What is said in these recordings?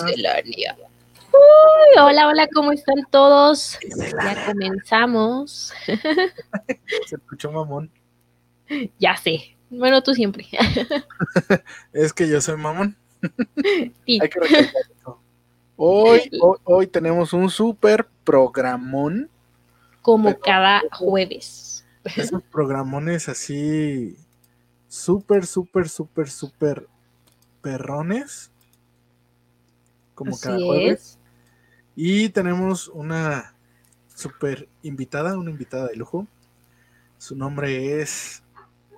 un miscelánea. Uy, hola, hola, ¿cómo están todos? Ya comenzamos. Se escuchó mamón. Ya sé. Bueno, tú siempre. es que yo soy mamón. Hay que Hoy, hoy, hoy, tenemos un super programón. Como cada jueves. Esos programones así súper, súper, súper, súper perrones. Como cada jueves. Y tenemos una súper invitada, una invitada de lujo. Su nombre es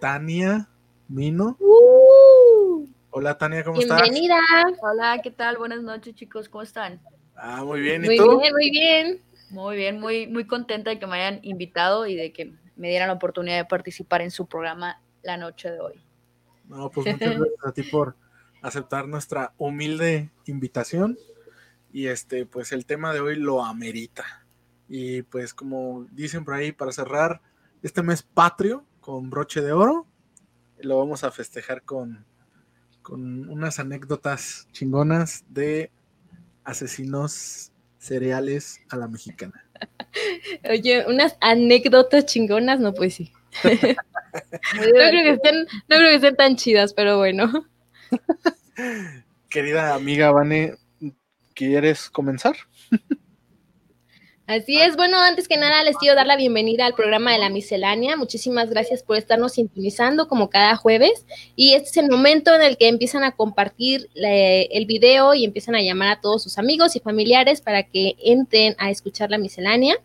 Tania Mino. Uh. Hola Tania, ¿cómo estás? Bienvenida. Hola, ¿qué tal? Buenas noches, chicos, ¿cómo están? Ah, muy bien, ¿y muy tú? Bien, muy bien. Muy bien, muy, muy contenta de que me hayan invitado y de que me dieran la oportunidad de participar en su programa la noche de hoy. No, pues muchas gracias a ti por aceptar nuestra humilde invitación. Y este, pues el tema de hoy lo amerita. Y pues como dicen por ahí, para cerrar este mes patrio con broche de oro, lo vamos a festejar con, con unas anécdotas chingonas de asesinos cereales a la mexicana. Oye, unas anécdotas chingonas, no pues sí. no, creo que estén, no creo que estén tan chidas, pero bueno. Querida amiga Vane, ¿quieres comenzar? Así es, bueno, antes que nada les quiero dar la bienvenida al programa de la miscelánea. Muchísimas gracias por estarnos sintonizando como cada jueves. Y este es el momento en el que empiezan a compartir el video y empiezan a llamar a todos sus amigos y familiares para que entren a escuchar la miscelánea.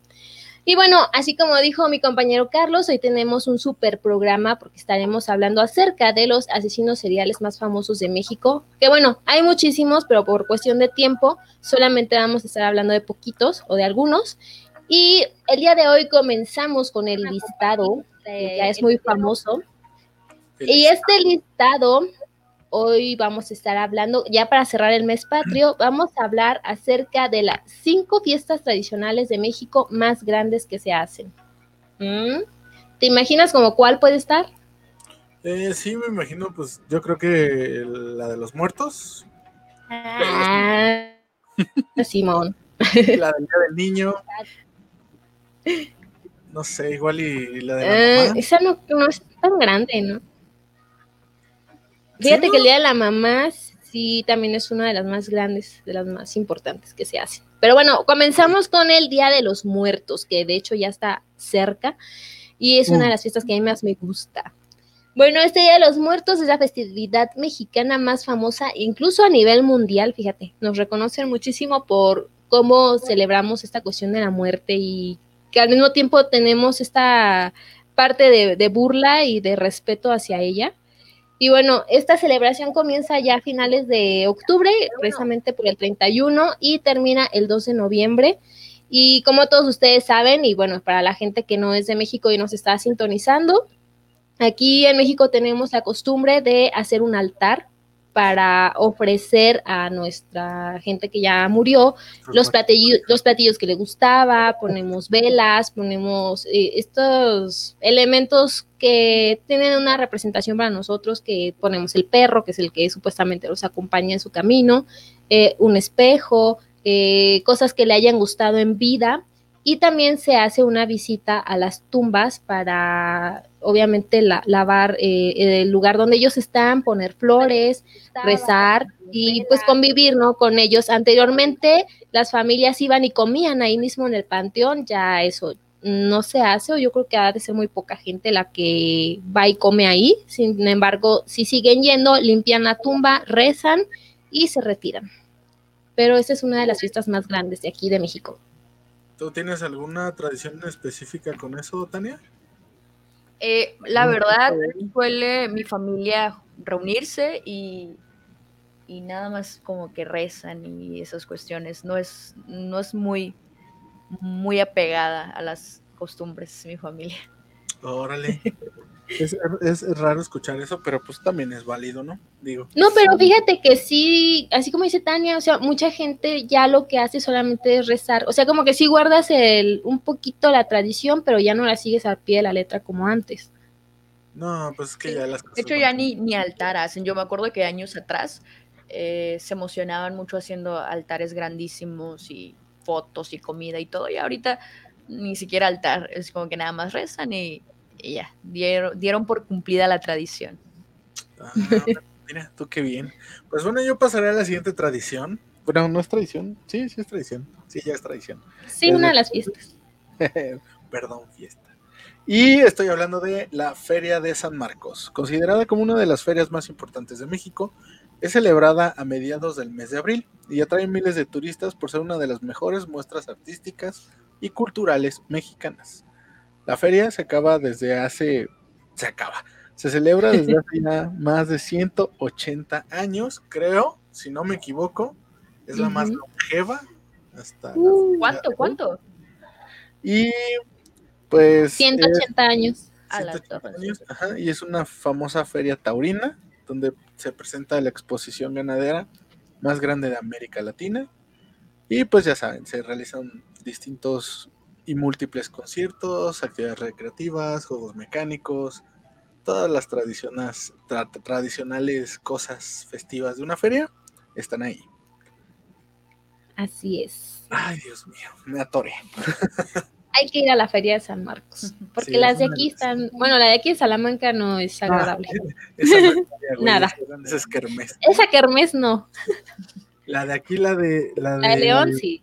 Y bueno, así como dijo mi compañero Carlos, hoy tenemos un super programa porque estaremos hablando acerca de los asesinos seriales más famosos de México. Que bueno, hay muchísimos, pero por cuestión de tiempo solamente vamos a estar hablando de poquitos o de algunos. Y el día de hoy comenzamos con el listado, que ya es muy famoso. Y este listado hoy vamos a estar hablando, ya para cerrar el mes patrio, vamos a hablar acerca de las cinco fiestas tradicionales de México más grandes que se hacen. ¿Mm? ¿Te imaginas como cuál puede estar? Eh, sí, me imagino, pues yo creo que la de los muertos. Ah, Simón. La del Día del Niño. No sé, igual y, la de la eh, Esa no, no es tan grande, ¿no? Fíjate que el Día de la Mamá sí también es una de las más grandes, de las más importantes que se hacen. Pero bueno, comenzamos con el Día de los Muertos, que de hecho ya está cerca y es una de las fiestas que a mí más me gusta. Bueno, este Día de los Muertos es la festividad mexicana más famosa, incluso a nivel mundial, fíjate, nos reconocen muchísimo por cómo celebramos esta cuestión de la muerte y que al mismo tiempo tenemos esta parte de, de burla y de respeto hacia ella. Y bueno, esta celebración comienza ya a finales de octubre, precisamente por el 31, y termina el 2 de noviembre. Y como todos ustedes saben, y bueno, para la gente que no es de México y nos está sintonizando, aquí en México tenemos la costumbre de hacer un altar para ofrecer a nuestra gente que ya murió los platillos, los platillos que le gustaba, ponemos velas, ponemos eh, estos elementos que tienen una representación para nosotros, que ponemos el perro, que es el que supuestamente los acompaña en su camino, eh, un espejo, eh, cosas que le hayan gustado en vida y también se hace una visita a las tumbas para, obviamente, lavar eh, el lugar donde ellos están, poner flores, rezar y pues convivir, ¿no? Con ellos. Anteriormente las familias iban y comían ahí mismo en el panteón, ya eso no se hace, o yo creo que ha de ser muy poca gente la que va y come ahí. Sin embargo, si siguen yendo, limpian la tumba, rezan y se retiran. Pero esa es una de las fiestas más grandes de aquí de México. ¿Tú tienes alguna tradición específica con eso, Tania? Eh, la verdad, suele mi familia reunirse y, y nada más como que rezan y esas cuestiones. No es, no es muy, muy apegada a las costumbres mi familia. Órale. Es, es, raro escuchar eso, pero pues también es válido, ¿no? Digo. No, pero fíjate que sí, así como dice Tania, o sea, mucha gente ya lo que hace solamente es rezar. O sea, como que sí guardas el, un poquito la tradición, pero ya no la sigues al pie de la letra como antes. No, pues es que ya las cosas. De hecho, ya ni, ni altar hacen. Yo me acuerdo que años atrás eh, se emocionaban mucho haciendo altares grandísimos y fotos y comida y todo. Y ahorita ni siquiera altar. Es como que nada más rezan y, y ya. Dieron, dieron por cumplida la tradición. Ah, mira, tú qué bien. Pues bueno, yo pasaré a la siguiente tradición. Bueno, no es tradición. Sí, sí es tradición. Sí, ya es tradición. Sí, una de las fiestas. Perdón, fiesta. Y estoy hablando de la Feria de San Marcos, considerada como una de las ferias más importantes de México. Es celebrada a mediados del mes de abril y atrae miles de turistas por ser una de las mejores muestras artísticas y culturales mexicanas. La feria se acaba desde hace... se acaba. Se celebra desde hace ya más de 180 años, creo, si no me equivoco. Es la más longeva. Hasta Uh, ¿Cuánto? ¿Cuánto? Y pues... es- 180 años. A la 180 torre, años, ajá, y es una famosa feria taurina donde se presenta la exposición ganadera más grande de América Latina. Y pues ya saben, se realizan distintos y múltiples conciertos, actividades recreativas, juegos mecánicos, todas las tradiciones, tra- tradicionales cosas festivas de una feria están ahí. Así es. Ay, Dios mío, me atoré. Hay que ir a la feria de San Marcos. Porque Sí, las de aquí de las- están. Bueno, la de aquí de Salamanca no es agradable. Esa güey, Nada. esa- es kermés. Esa kermés no. La de aquí, la de... La La de León sí.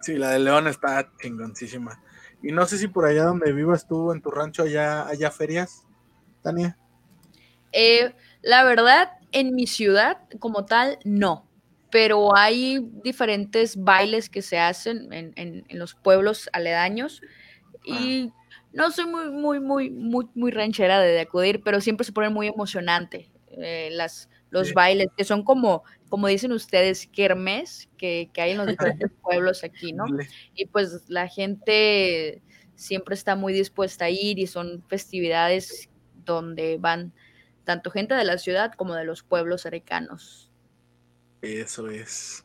Sí, la de León está chingoncísima. Y no sé si por allá donde vivas tú, en tu rancho, allá haya ferias, Tania. Eh, la verdad, en mi ciudad como tal, no. Pero hay diferentes bailes que se hacen en, en- en los pueblos aledaños. Y no soy muy, muy, muy, muy, muy ranchera de, de acudir, pero siempre se pone muy emocionante. eh, las, los Sí. bailes, que son como, como dicen ustedes, kermés, que, que hay en los diferentes pueblos aquí, ¿no? Y pues la gente siempre está muy dispuesta a ir y son festividades donde van tanto gente de la ciudad como de los pueblos cercanos. Eso es.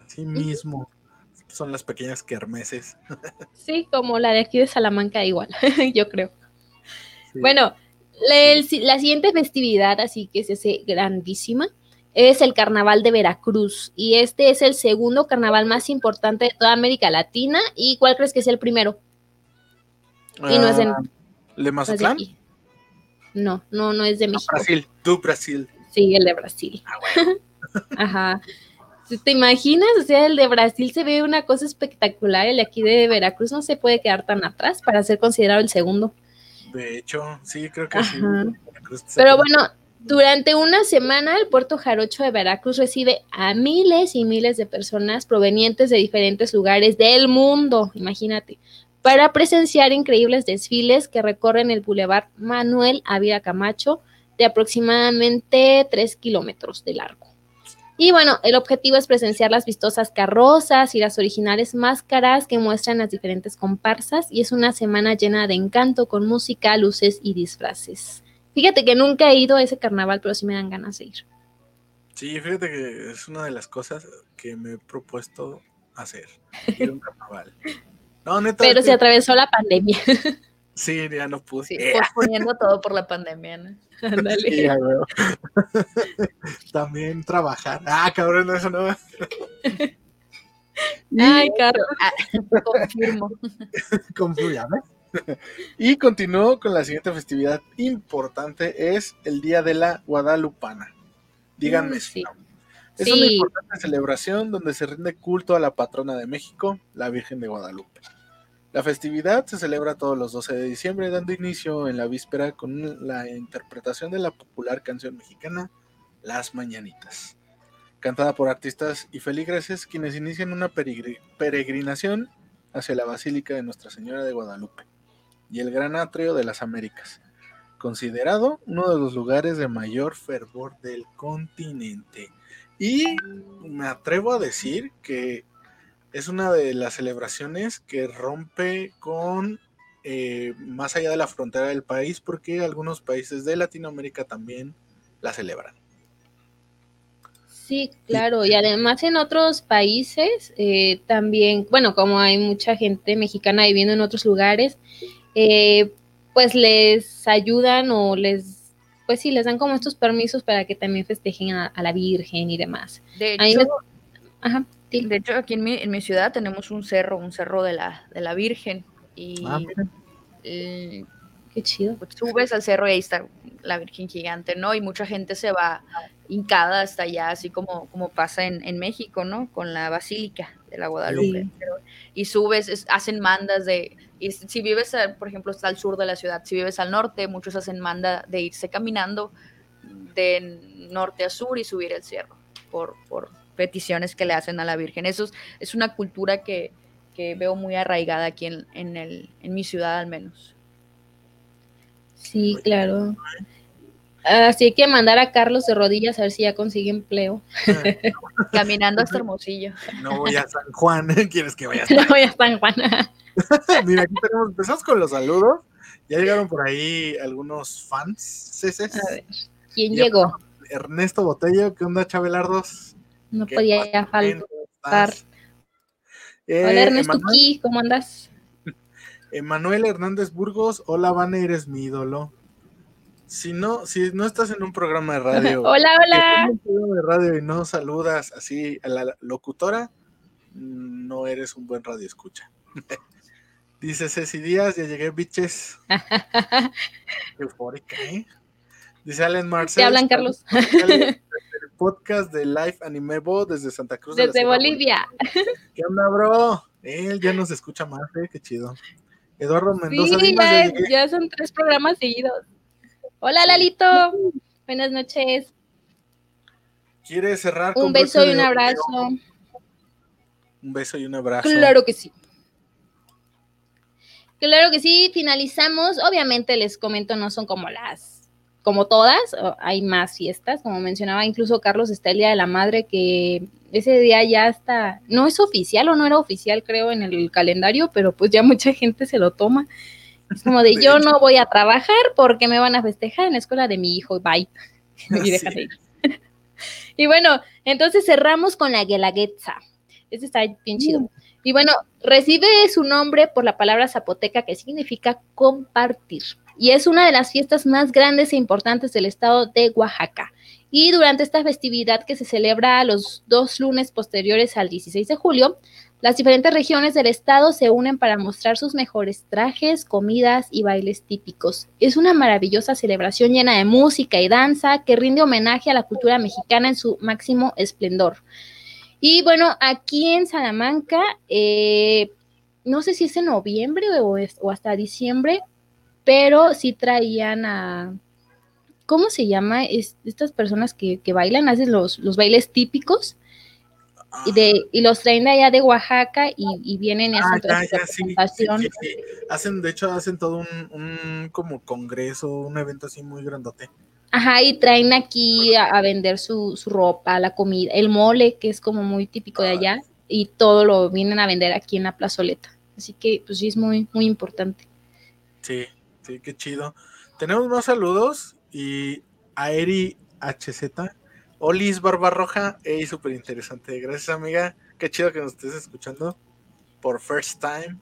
Así mismo. Son las pequeñas kermeses. Sí, como la de aquí de Salamanca igual, yo creo. Sí. Bueno, el- la siguiente festividad, así que se hace grandísima, es el Carnaval de Veracruz. Y este es el segundo carnaval más importante de toda América Latina. ¿Y cuál crees que es el primero? Y no es de, Ah, no ¿Le de Mazatlán? No, no, no es de México. Brasil. Tú, Brasil. Sí, el de Brasil. Ah, bueno. Ajá. ¿Te imaginas? O sea, el de Brasil se ve una cosa espectacular. El de aquí de Veracruz no se puede quedar tan atrás para ser considerado el segundo. De hecho, sí, creo que sí. Pero bueno, durante una semana el puerto Jarocho de Veracruz recibe a miles y miles de personas provenientes de diferentes lugares del mundo, imagínate, para presenciar increíbles desfiles que recorren el Boulevard Manuel Ávila Camacho de aproximadamente 3 kilómetros de largo. Y bueno, el objetivo es presenciar las vistosas carrozas y las originales máscaras que muestran las diferentes comparsas y es una semana llena de encanto con música, luces y disfraces. Fíjate que nunca he ido a ese carnaval, pero sí me dan ganas de ir. Sí, fíjate que es una de las cosas que me he propuesto hacer. Ir a un carnaval. No, neta. Pero se atravesó la pandemia. Sí, ya no pude. Sí, Eh, posponiendo todo por la pandemia. ¿no? Ándale. Sí, ya veo. También trabajar. Ah, cabrón, eso no. Ay, Carlos. Ah, confirmo. Confluya, ¿ves? Y continúo con la siguiente festividad importante, es el Día de la Guadalupana. Díganme Mm, sí. Es una importante celebración donde se rinde culto a la patrona de México, la Virgen de Guadalupe. La festividad se celebra todos los 12 de diciembre, dando inicio en la víspera con la interpretación de la popular canción mexicana Las Mañanitas, cantada por artistas y feligreses quienes inician una peregrinación hacia la Basílica de Nuestra Señora de Guadalupe y el Gran Atrio de las Américas, considerado uno de los lugares de mayor fervor del continente. Y me atrevo a decir que es una de las celebraciones que rompe con eh, más allá de la frontera del país, porque algunos países de Latinoamérica también la celebran. Sí, claro. Y además en otros países eh, también, bueno, como hay mucha gente mexicana viviendo en otros lugares, eh, pues les ayudan o les, pues sí, les dan como estos permisos para que también festejen a, la Virgen y demás. De hecho, Ajá, de hecho aquí en mi, en mi, ciudad tenemos un cerro, un cerro de la, de la Virgen. Y ah, Qué chido. Pues, subes al cerro y ahí está la Virgen gigante, ¿no? Y mucha gente se va hincada hasta allá, así como, como pasa en, México, ¿no? Con la Basílica de la Guadalupe. y subes, hacen mandas de, y si vives, por ejemplo, está al sur de la ciudad, si vives al norte, muchos hacen manda de irse caminando de norte a sur y subir el cerro por, por peticiones que le hacen a la Virgen. Eso es, una cultura que, veo muy arraigada aquí en, en, el, en mi ciudad al menos. Sí, claro. Así hay que mandar a Carlos de rodillas a ver si ya consigue empleo. Caminando hasta Hermosillo. No voy a San Juan, ¿quieres que vaya a San Juan? No voy a San Juan. Mira, aquí tenemos, empezamos con los saludos. Ya llegaron por ahí algunos fans. A ver, ¿quién llegó? Ernesto Botello, ¿qué onda, Chabelardos? No podía faltar. Eh, Hola, Ernesto, ¿cómo andas? Emanuel Hernández Burgos, hola, Vane, eres mi ídolo. Si no, si no estás en un programa de radio. hola, hola. En un programa de radio y no saludas así a la locutora, no eres un buen radio escucha. Dice Ceci Díaz, ya llegué, biches. Eufórica, ¿eh? Dice Allen Marcel. ¿Te hablan, Carlos? Podcast de Live Animebo desde Santa Cruz. Desde Bolivia. ¿Qué onda, bro? Él ya nos escucha más, ¿eh? Qué chido. Eduardo Mendoza. Sí, ya, son tres programas seguidos. Hola, Lalito. Buenas noches. ¿Quieres cerrar con un beso y un abrazo? Un beso y un abrazo. Claro que sí. Claro que sí, finalizamos. Obviamente les comento, no son como las, como todas, hay más fiestas, como mencionaba incluso Carlos, está el Día de la Madre que ese día ya está, no es oficial o no era oficial creo en el calendario, pero pues ya mucha gente se lo toma. Es como de, yo no voy a trabajar porque me van a festejar en la escuela de mi hijo, bye. y déjate y bueno, entonces cerramos con la Guelaguetza. Este está bien chido. Mm. Y bueno, recibe su nombre por la palabra zapoteca que significa compartir. Y es una de las fiestas más grandes e importantes del estado de Oaxaca. Y durante esta festividad que se celebra los dos lunes posteriores al 16 de julio, las diferentes regiones del estado se unen para mostrar sus mejores trajes, comidas y bailes típicos. Es una maravillosa celebración llena de música y danza que rinde homenaje a la cultura mexicana en su máximo esplendor. Y bueno, aquí en Salamanca, eh, no sé si es en noviembre o, o hasta diciembre, pero sí traían a, ¿cómo se llama? estas personas que, bailan, hacen los, los bailes típicos y, de, ah. y los traen de allá de Oaxaca y, vienen y hacen ah, toda Hacen, de hecho, hacen todo un, como congreso, un evento así muy grandote. Ajá, y traen aquí a, vender su, ropa, la comida, el mole, que es como muy típico de allá, y todo lo vienen a vender aquí en la plazoleta. Así que, pues sí, es muy, muy importante. Sí, sí, qué chido. Tenemos más saludos y Aeri HZ. Olis Barbarroja, ey, súper interesante. Gracias, amiga. Qué chido que nos estés escuchando por first time.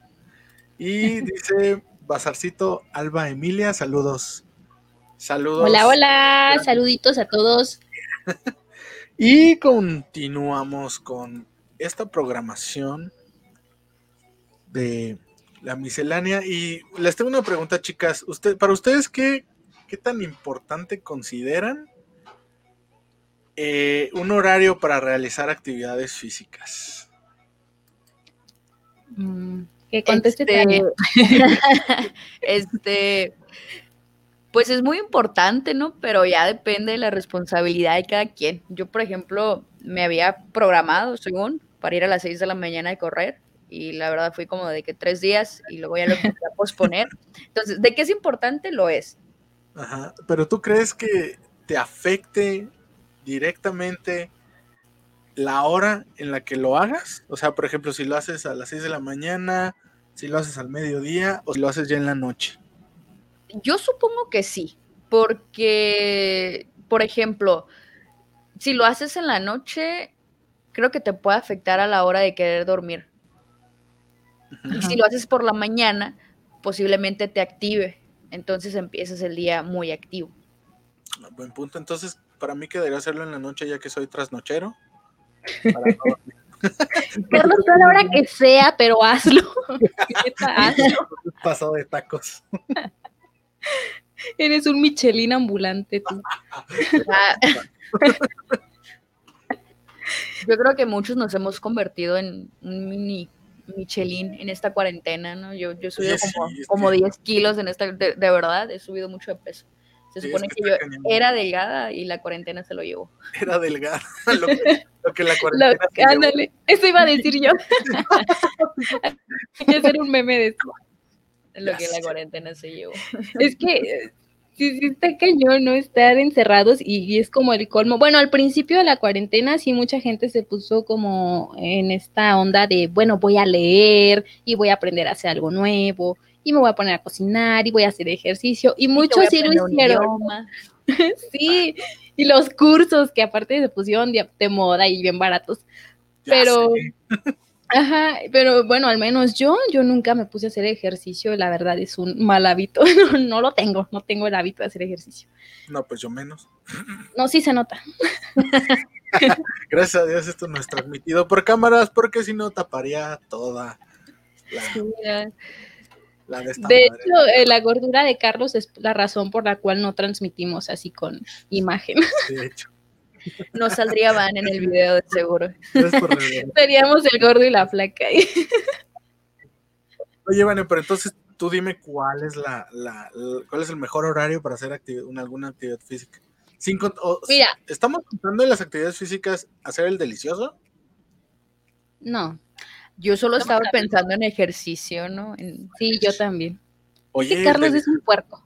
Y dice Bazarcito Alba Emilia, saludos. Saludos. Hola, hola, saluditos a todos. y continuamos con esta programación de la miscelánea. Y les tengo una pregunta, chicas. Usted, para ustedes, ¿qué, ¿qué tan importante consideran eh, un horario para realizar actividades físicas? Mm, que conteste este, este, pues es muy importante, ¿no? Pero ya depende de la responsabilidad de cada quien. Yo, por ejemplo, me había programado, según, para ir a las 6 de la mañana a correr y la verdad fui como de que tres días y luego ya lo empecé a posponer. Entonces, ¿de qué es importante? Lo es. Ajá, pero tú crees que te afecte directamente la hora en la que lo hagas? O sea, por ejemplo, si lo haces a las 6 de la mañana, si lo haces al mediodía o si lo haces ya en la noche. Yo supongo que sí, porque, por ejemplo, si lo haces en la noche, creo que te puede afectar a la hora de querer dormir. Y si lo haces por la mañana, posiblemente te active Entonces empiezas el día muy activo. Buen punto. Entonces, para mí quedaría hacerlo en la noche ya que soy trasnochero. Carlos, a la hora que sea, pero hazlo. hazlo. Pasado de tacos. Eres un Michelin ambulante tú. Ah. Yo creo que muchos nos hemos convertido en un mini Michelin en esta cuarentena, ¿no? Yo, yo he subido como, 10 kilos en esta, de, verdad, he subido mucho de peso. Se supone que, yo era delgada y la cuarentena se lo llevó. Era delgada, lo que, la cuarentena Ándale, eso iba a decir yo. Hay que hacer un meme de eso. Lo que la cuarentena se llevó. Es que sí, sí está cañón, ¿no? Estar encerrados y, es como el colmo. Bueno, al principio de la cuarentena sí mucha gente se puso como en esta onda de, bueno, voy a leer y voy a aprender a hacer algo nuevo y me voy a poner a cocinar y voy a hacer ejercicio y, muchos sí lo hicieron. sí, y los cursos que aparte se pusieron de, moda y bien baratos. pero... Ajá, pero bueno, al menos yo, yo nunca me puse a hacer ejercicio, la verdad es un mal hábito, no, lo tengo, no tengo el hábito de hacer ejercicio. No, pues yo menos. No, sí se nota. Gracias a Dios esto no es transmitido por cámaras, porque si no taparía toda la, de, de hecho, eh, la gordura de Carlos es la razón por la cual no transmitimos así con imagen. De hecho. No saldría van en el video de seguro. Seríamos el gordo y la flaca. Oye, Vane, pero entonces tú dime cuál es la, cuál es el mejor horario para hacer una, alguna actividad física. Cinco, Mira, ¿estamos contando en las actividades físicas hacer el delicioso? No. Yo solo estaba pensando en ejercicio, ¿no? Sí, yo también. Oye, Carlos es un puerco.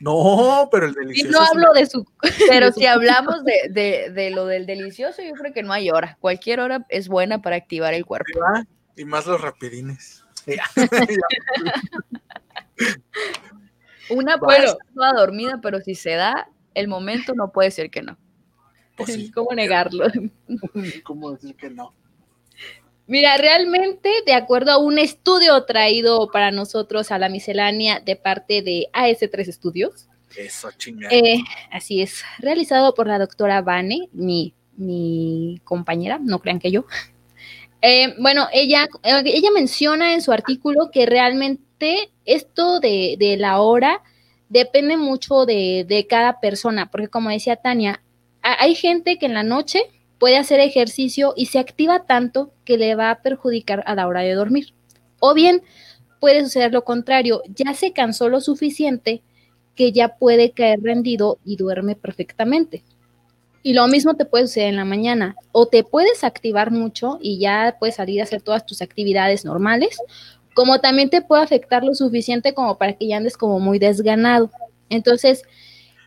No, pero el delicioso. Y no hablo de su. Pero si hablamos de, lo del delicioso, yo creo que no hay hora. Cualquier hora es buena para activar el cuerpo. Y más los rapidines. Una puede estar toda dormida, pero si se da el momento, no puede ser que no. Pues ¿Cómo negarlo? ¿Cómo decir que no? Mira, realmente, de acuerdo a un estudio traído para nosotros a la miscelánea de parte de AS3 Estudios. Eso, eh, así es, realizado por la doctora Vane, mi, mi compañera, no crean que yo. Eh, bueno, ella, eh, ella menciona en su artículo que realmente esto de, de la hora depende mucho de, de cada persona, porque como decía Tania, hay gente que en la noche puede hacer ejercicio y se activa tanto que le va a perjudicar a la hora de dormir. O bien puede suceder lo contrario, ya se cansó lo suficiente que ya puede caer rendido y duerme perfectamente. Y lo mismo te puede suceder en la mañana. O te puedes activar mucho y ya puedes salir a hacer todas tus actividades normales, como también te puede afectar lo suficiente como para que ya andes como muy desganado. Entonces,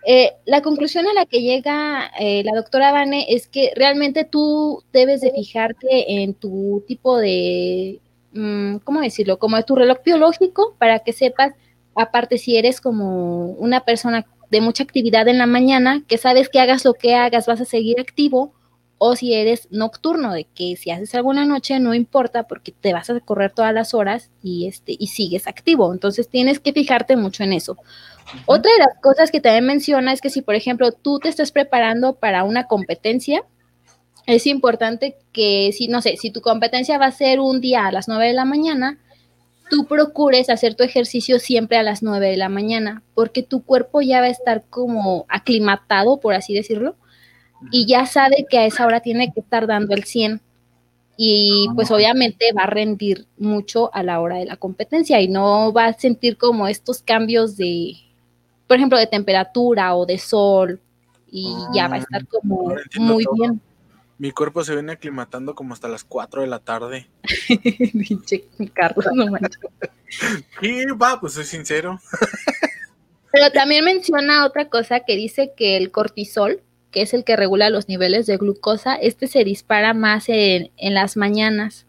eh, la conclusión a la que llega eh, la doctora Vane es que realmente tú debes de fijarte en tu tipo de, mm, ¿cómo decirlo? Como de tu reloj biológico para que sepas, aparte si eres como una persona de mucha actividad en la mañana, que sabes que hagas lo que hagas, vas a seguir activo, o si eres nocturno, de que si haces alguna noche no importa porque te vas a correr todas las horas y, este, y sigues activo. Entonces tienes que fijarte mucho en eso. Otra de las cosas que también menciona es que si, por ejemplo, tú te estás preparando para una competencia, es importante que si, no sé, si tu competencia va a ser un día a las 9 de la mañana, tú procures hacer tu ejercicio siempre a las 9 de la mañana, porque tu cuerpo ya va a estar como aclimatado, por así decirlo, y ya sabe que a esa hora tiene que estar dando el 100. Y pues obviamente va a rendir mucho a la hora de la competencia y no va a sentir como estos cambios de, por ejemplo, de temperatura o de sol y ya va a estar ah, como muy bien. Mi cuerpo se viene aclimatando como hasta las 4 de la tarde. Carlos, no manches. y va, pues soy sincero. Pero también menciona otra cosa que dice que el cortisol, que es el que regula los niveles de glucosa, este se dispara más en, en las mañanas.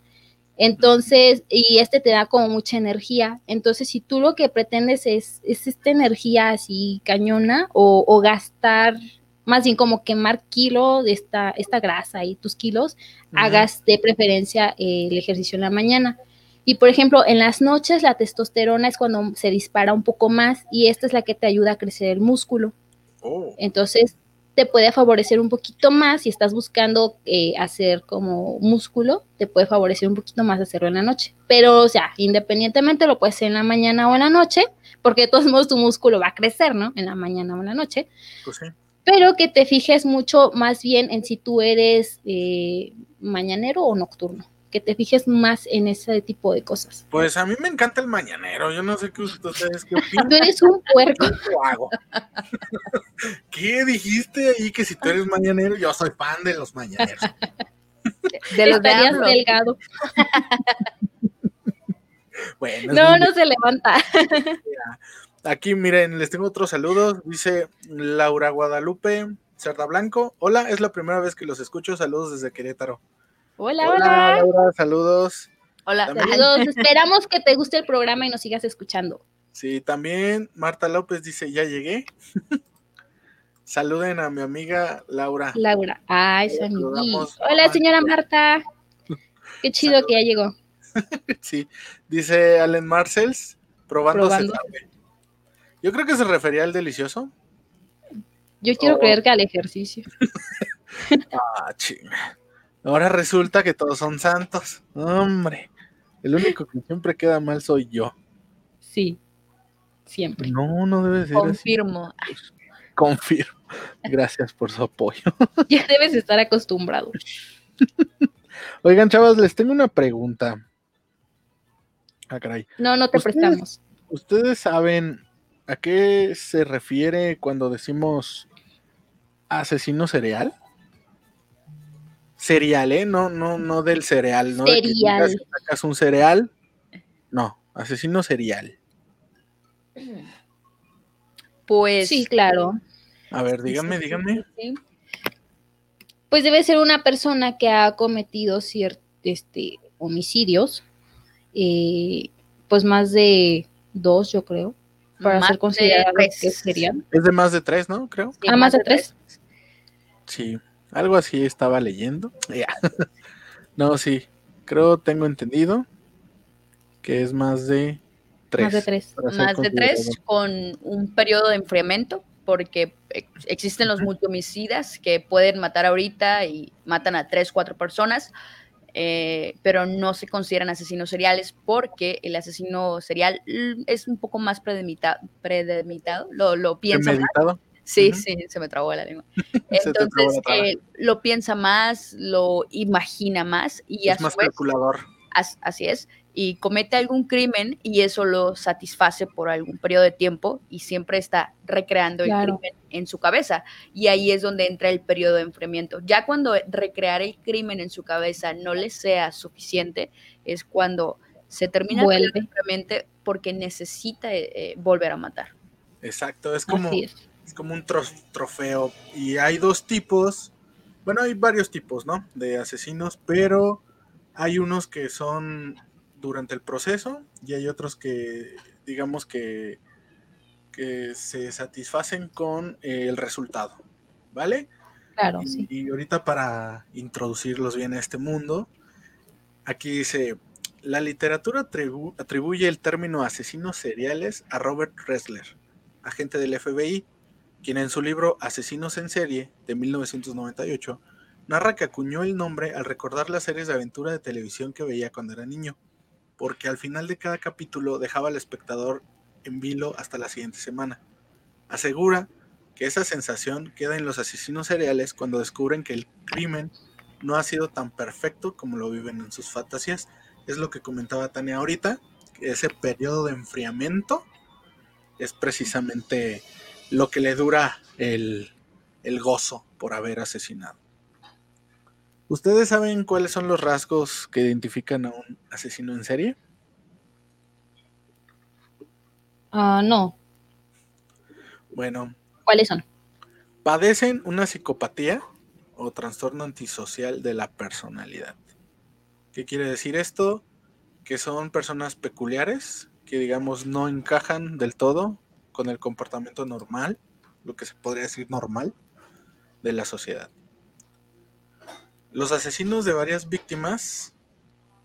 Entonces, y este te da como mucha energía. Entonces, si tú lo que pretendes es, esta energía así cañona o, gastar, más bien como quemar kilo de esta, esta grasa y tus kilos, hagas de preferencia el ejercicio en la mañana. Y por ejemplo, en las noches la testosterona es cuando se dispara un poco más y esta es la que te ayuda a crecer el músculo. Oh, Entonces, te puede favorecer un poquito más si estás buscando eh, hacer como músculo, te puede favorecer un poquito más hacerlo en la noche. Pero, o sea, independientemente lo puedes hacer en la mañana o en la noche, porque de todos modos tu músculo va a crecer, ¿no? En la mañana o en la noche. pues sí. Pero que te fijes mucho más bien en si tú eres eh, mañanero o nocturno. Que te fijes más en ese tipo de cosas. Pues a mí me encanta el mañanero. Yo no sé qué ustedes qué opinan. Tú eres un puerco. Hago. ¿Qué dijiste ahí que si tú eres mañanero? Yo soy fan de los mañaneros. De los de Estarías AMLO. delgado. Bueno, es No, muy- no se levanta. Aquí, miren, les tengo otros saludos. Dice Laura Guadalupe Cerda Blanco. Hola, es la primera vez que los escucho. Saludos desde Querétaro. Hola, hola. Laura, saludos. Hola. También- Saludos. Esperamos que te guste el programa y nos sigas escuchando. Sí, también Marta López dice, ya llegué. Saluden a mi amiga Laura. Laura. Ay, su Saludamos. amiguita. Hola, señora Marta. Qué chido que ya llegó. Sí, dice Allen Marcels, probando, se Probando. Yo creo que se refería al delicioso. Yo quiero Oh. creer que al ejercicio. Ah, chinga. Ahora resulta que todos son santos. Hombre, el único que siempre queda mal soy yo. Sí, siempre. No, no debe ser así. Confirmo. Confirmo. Gracias por su apoyo. Ya debes estar acostumbrado. Oigan, chavas, les tengo una pregunta. Ah, caray. No, no te Ustedes- prestamos. ¿Ustedes saben a qué se refiere cuando decimos asesino cereal? Cereal, ¿eh? No, no, no del cereal, ¿no? De que Cereal. digas que sacas un cereal. No, asesino cereal. Pues. Sí, claro. A ver, díganme. sí. Pues debe ser una persona que ha cometido ciertos este, homicidios. eh, pues más de dos, yo creo. Para Más ser de considerado tres. que serían. Es de más de tres, ¿no? Creo. Sí, Ah, más de tres. Sí, algo así estaba leyendo. Ya. No, sí, creo, tengo entendido que es más de tres. Más de tres. Más de tres con un periodo de enfriamiento, porque ex- existen los multihomicidas que pueden matar ahorita y matan a tres, cuatro personas, eh, pero no se consideran asesinos seriales porque el asesino serial mm, es un poco más premeditado, lo, lo piensa. Premeditado. Sí, sí, se me trabó la lengua. Entonces, eh, lo piensa más, lo imagina más y a es su más vez calculador. As- así es, y comete algún crimen y eso lo satisface por algún periodo de tiempo y siempre está recreando el crimen en su cabeza. Y ahí es donde entra el periodo de enfriamiento. Ya cuando recrear el crimen en su cabeza no le sea suficiente, es cuando se termina el periodo de Vuelve. enfriamiento porque necesita eh, eh, volver a matar. Exacto, es como, Así es. Es como un tro- trofeo. Y hay dos tipos, bueno, hay varios tipos, ¿no? De asesinos, pero hay unos que son durante el proceso y hay otros que, digamos que, que se satisfacen con eh, el resultado, ¿vale? Claro, Y, sí. y ahorita para introducirlos bien a este mundo, aquí dice, la literatura atribu- atribuye el término asesinos seriales a Robert Ressler, agente del FBI, quien en su libro Asesinos en serie de 1998 narra que acuñó el nombre al recordar las series de aventura de televisión que veía cuando era niño, porque al final de cada capítulo dejaba al espectador en vilo hasta la siguiente semana. Asegura que esa sensación queda en los asesinos seriales cuando descubren que el crimen no ha sido tan perfecto como lo viven en sus fantasías. Es lo que comentaba Tania ahorita, que ese periodo de enfriamiento es precisamente lo que le dura el, el gozo por haber asesinado. ¿Ustedes saben cuáles son los rasgos que identifican a un asesino en serie? Ah, no. Bueno, ¿Cuáles son? padecen una psicopatía o trastorno antisocial de la personalidad. ¿Qué quiere decir esto? Que son personas peculiares, que digamos no encajan del todo con el comportamiento normal, lo que se podría decir normal, de la sociedad. Los asesinos de varias víctimas,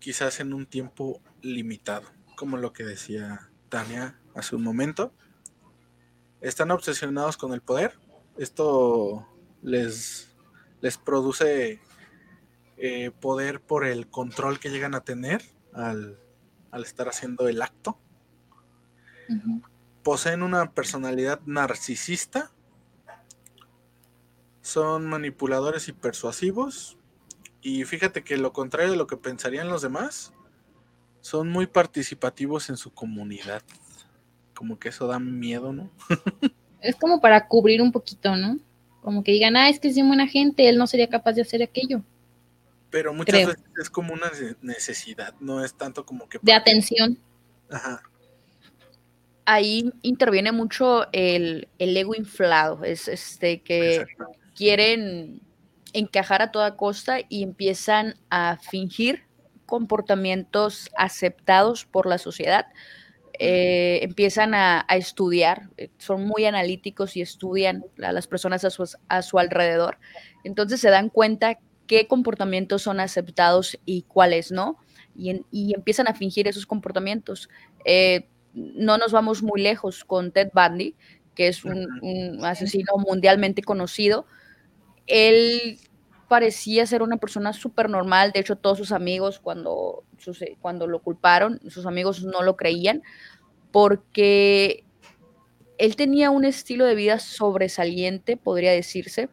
quizás en un tiempo limitado, como lo que decía Tania hace un momento. Están obsesionados con el poder. Esto les, les produce eh, poder por el control que llegan a tener al, estar haciendo el acto. Poseen una personalidad narcisista. Son manipuladores y persuasivos. Y fíjate que lo contrario de lo que pensarían los demás, son muy participativos en su comunidad. Como que eso da miedo, ¿no? es como para cubrir un poquito, ¿no? Como que digan, ah, es que es muy buena gente, él no sería capaz de hacer aquello. Pero muchas veces es como una necesidad, no es tanto como que... De atención. Ajá. Ahí interviene mucho el, ego inflado, es este que quieren encajar a toda costa y empiezan a fingir comportamientos aceptados por la sociedad. Eh, empiezan a, estudiar, eh, son muy analíticos y estudian a las personas a su, alrededor. Entonces se dan cuenta qué comportamientos son aceptados y cuáles no, y, empiezan a fingir esos comportamientos. Eh, no nos vamos muy lejos con Ted Bundy, que es un asesino mundialmente conocido, él parecía ser una persona súper normal, de hecho todos sus amigos cuando, cuando lo culparon, sus amigos no lo creían, porque él tenía un estilo de vida sobresaliente, podría decirse,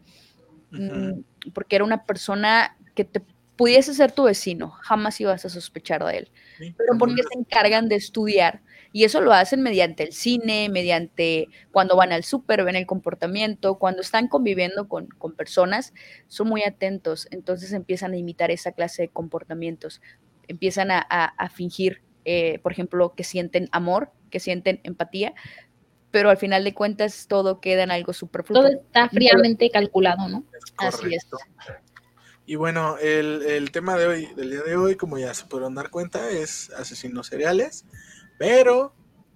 mm, porque era una persona que te pudiese ser tu vecino, jamás ibas a sospechar de él, pero porque se encargan de estudiar y eso lo hacen mediante el cine, mediante cuando van al súper, ven el comportamiento, cuando están conviviendo con, personas, son muy atentos, entonces empiezan a imitar esa clase de comportamientos, empiezan a, fingir, eh, por ejemplo, que sienten amor, que sienten empatía, pero al final de cuentas todo queda en algo superfluo. Todo está fríamente calculado, ¿no? Así es. Y bueno, el, el, tema de hoy, del día de hoy, como ya se pudieron dar cuenta, es asesinos seriales pero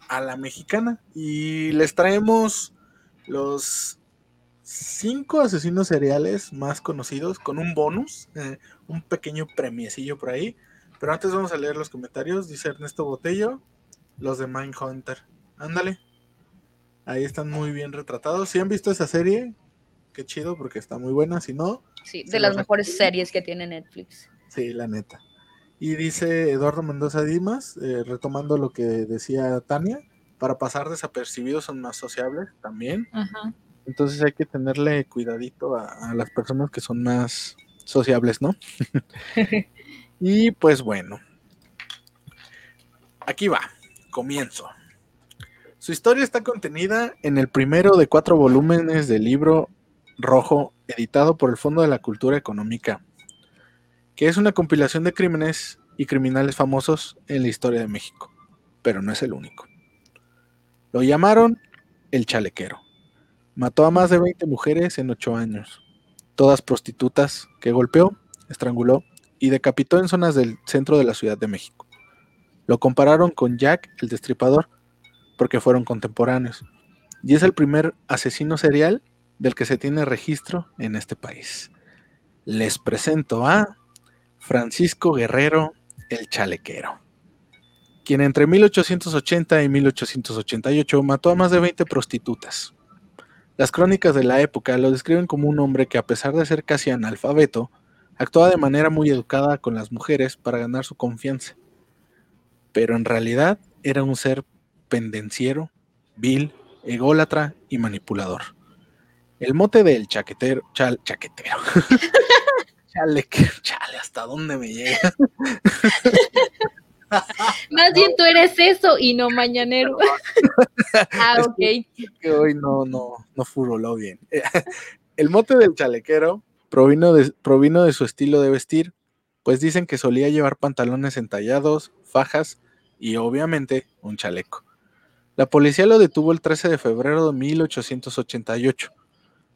a la mexicana. Y les traemos los cinco asesinos seriales más conocidos con un bonus, eh, un pequeño premiecillo por ahí. Pero antes vamos a leer los comentarios. Dice Ernesto Botello, los de Mindhunter. Ándale. Ahí están muy bien retratados. Si han visto esa serie, qué chido porque está muy buena. Si no, sí, de las mejores series que tiene Netflix. Sí, la neta. Y dice Eduardo Mendoza Dimas, eh, retomando lo que decía Tania, para pasar desapercibidos son más sociables también. Entonces hay que tenerle cuidadito a, las personas que son más sociables, ¿no? y pues bueno, aquí va, comienzo. Su historia está contenida en el primero de cuatro volúmenes del libro rojo editado por el Fondo de la Cultura Económica que es una compilación de crímenes y criminales famosos en la historia de México, pero no es el único. Lo llamaron el chalequero. Mató a más de 20 mujeres en 8 años, todas prostitutas que golpeó, estranguló y decapitó en zonas del centro de la Ciudad de México. Lo compararon con Jack el Destripador, porque fueron contemporáneos, y es el primer asesino serial del que se tiene registro en este país. Les presento a Francisco Guerrero el Chalequero, quien entre 1880 y 1888 mató a más de 20 prostitutas. Las crónicas de la época lo describen como un hombre que a pesar de ser casi analfabeto, actuaba de manera muy educada con las mujeres para ganar su confianza. Pero en realidad era un ser pendenciero, vil, ególatra y manipulador. El mote del chaquetero, chaquetero, Chale, chale, ¿hasta dónde me llega? Más bien tú eres eso y no mañanero. ah, ok. que, hoy no, no, no furoló bien. El mote del chalequero provino de, provino de su estilo de vestir, pues dicen que solía llevar pantalones entallados, fajas y obviamente un chaleco. La policía lo detuvo el 13 de febrero de 1888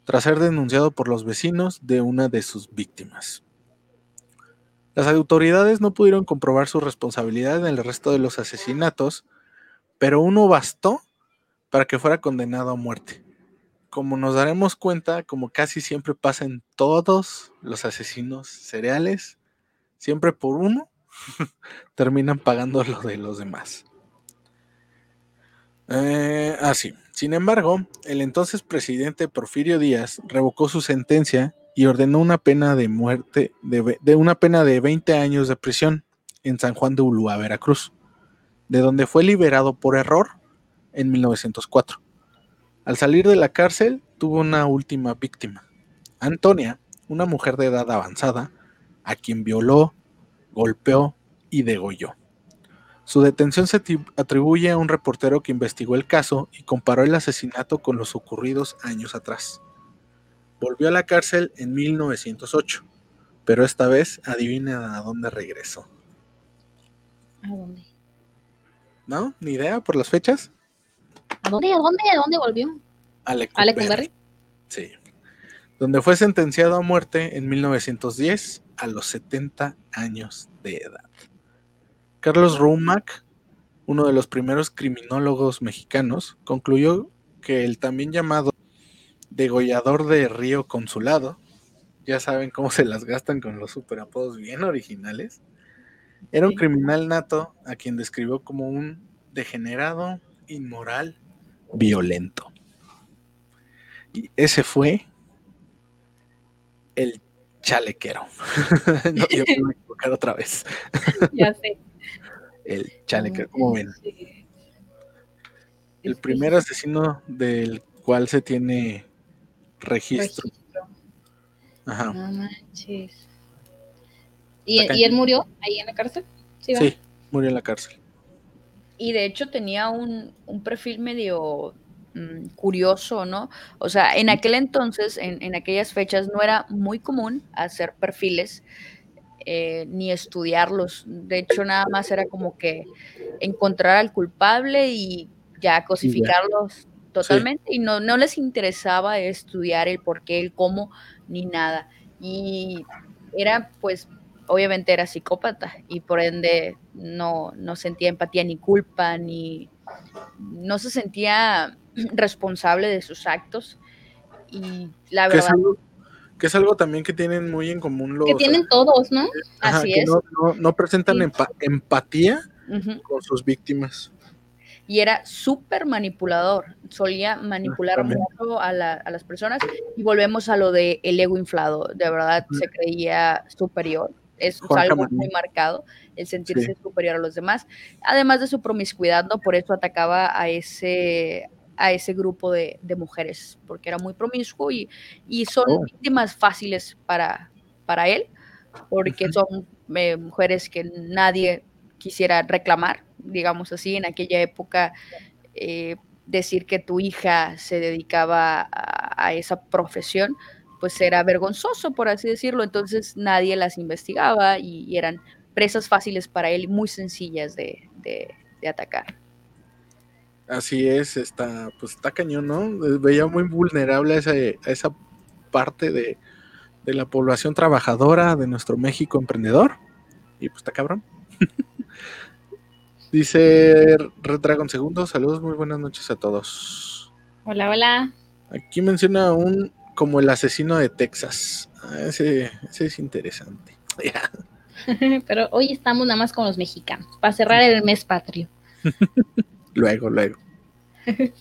tras ser denunciado por los vecinos de una de sus víctimas. Las autoridades no pudieron comprobar su responsabilidad en el resto de los asesinatos, pero uno bastó para que fuera condenado a muerte. Como nos daremos cuenta, como casi siempre pasa en todos los asesinos seriales, siempre por uno terminan pagando lo de los demás. Eh, así. Sin embargo, el entonces presidente Porfirio Díaz revocó su sentencia y ordenó una pena de muerte de, una pena de 20 años de prisión en San Juan de Ulúa, Veracruz, de donde fue liberado por error en 1904. Al salir de la cárcel, tuvo una última víctima, Antonia, una mujer de edad avanzada, a quien violó, golpeó y degolló. Su detención se atribuye a un reportero que investigó el caso y comparó el asesinato con los ocurridos años atrás. Volvió a la cárcel en 1908, pero esta vez adivina a dónde regresó. ¿A dónde? ¿No? ¿Ni idea por las fechas? ¿A dónde? ¿A dónde? ¿A dónde volvió? A Lecumberri. Sí. Donde fue sentenciado a muerte en 1910 a los 70 años de edad. Carlos Roumac, uno de los primeros criminólogos mexicanos, concluyó que el también llamado degollador de Río Consulado, ya saben cómo se las gastan con los superapodos bien originales, era un criminal nato a quien describió como un degenerado, inmoral, violento. Y ese fue el chalequero. no, yo me voy a equivocar otra vez. ya sé el Chalecker, ¿cómo ven? El primer asesino del cual se tiene registro. Ajá. No manches. ¿Y, él murió ahí en la cárcel? Sí, murió en la cárcel. Y de hecho tenía un, perfil medio mm, curioso, ¿no? O sea, en aquel entonces, en, en, aquellas fechas, no era muy común hacer perfiles eh, ni estudiarlos. De hecho, nada más era como que encontrar al culpable y ya cosificarlos totalmente. Y no, no les interesaba estudiar el por qué, el cómo, ni nada. Y era, pues, obviamente era psicópata y por ende no, no sentía empatía ni culpa, ni no se sentía responsable de sus actos. Y la verdad que es algo también que tienen muy en común los... Que tienen todos, ¿no? Así es. No, presentan empatía con sus víctimas. Y era súper manipulador, solía manipular mucho a, las personas y volvemos a lo de el ego inflado, de verdad se creía superior, es algo muy marcado, el sentirse superior a los demás, además de su promiscuidad, ¿no? Por eso atacaba a ese, a ese grupo de, mujeres, porque era muy promiscuo y, y son oh. víctimas fáciles para, para él, porque son eh, mujeres que nadie quisiera reclamar, digamos así, en aquella época. Eh, decir que tu hija se dedicaba a, esa profesión, pues era vergonzoso, por así decirlo. Entonces nadie las investigaba y, eran presas fáciles para él, muy sencillas de, de atacar. Así es, está, pues está cañón, ¿no? Veía muy vulnerable a esa, a esa parte de, la población trabajadora de nuestro México emprendedor. Y pues está cabrón. Dice Redragon Segundo, saludos, muy buenas noches a todos. Hola, hola. Aquí menciona un como el asesino de Texas. Ah, ese, ese es interesante. Pero hoy estamos nada más con los mexicanos, para cerrar el mes patrio. Luego, luego.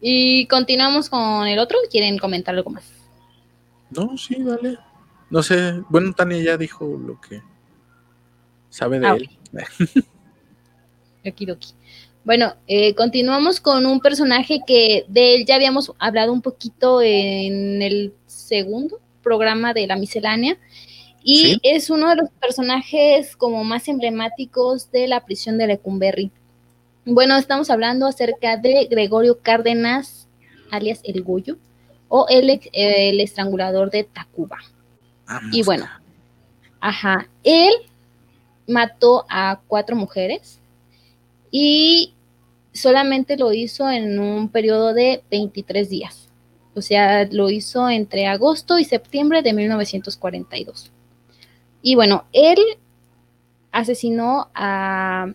y continuamos con el otro. ¿Quieren comentar algo más? No, sí, dale. No sé. Bueno, Tania ya dijo lo que sabe de ah, él. Bueno, eh, continuamos con un personaje que de él ya habíamos hablado un poquito en el segundo programa de la miscelánea. Y es uno de los personajes como más emblemáticos de la prisión de Lecumberri. Bueno, estamos hablando acerca de Gregorio Cárdenas, alias El Goyo, o el, el estrangulador de Tacuba. Y bueno, ajá, él mató a cuatro mujeres y solamente lo hizo en un periodo de 23 días. O sea, lo hizo entre agosto y septiembre de 1942. Y bueno, él asesinó a,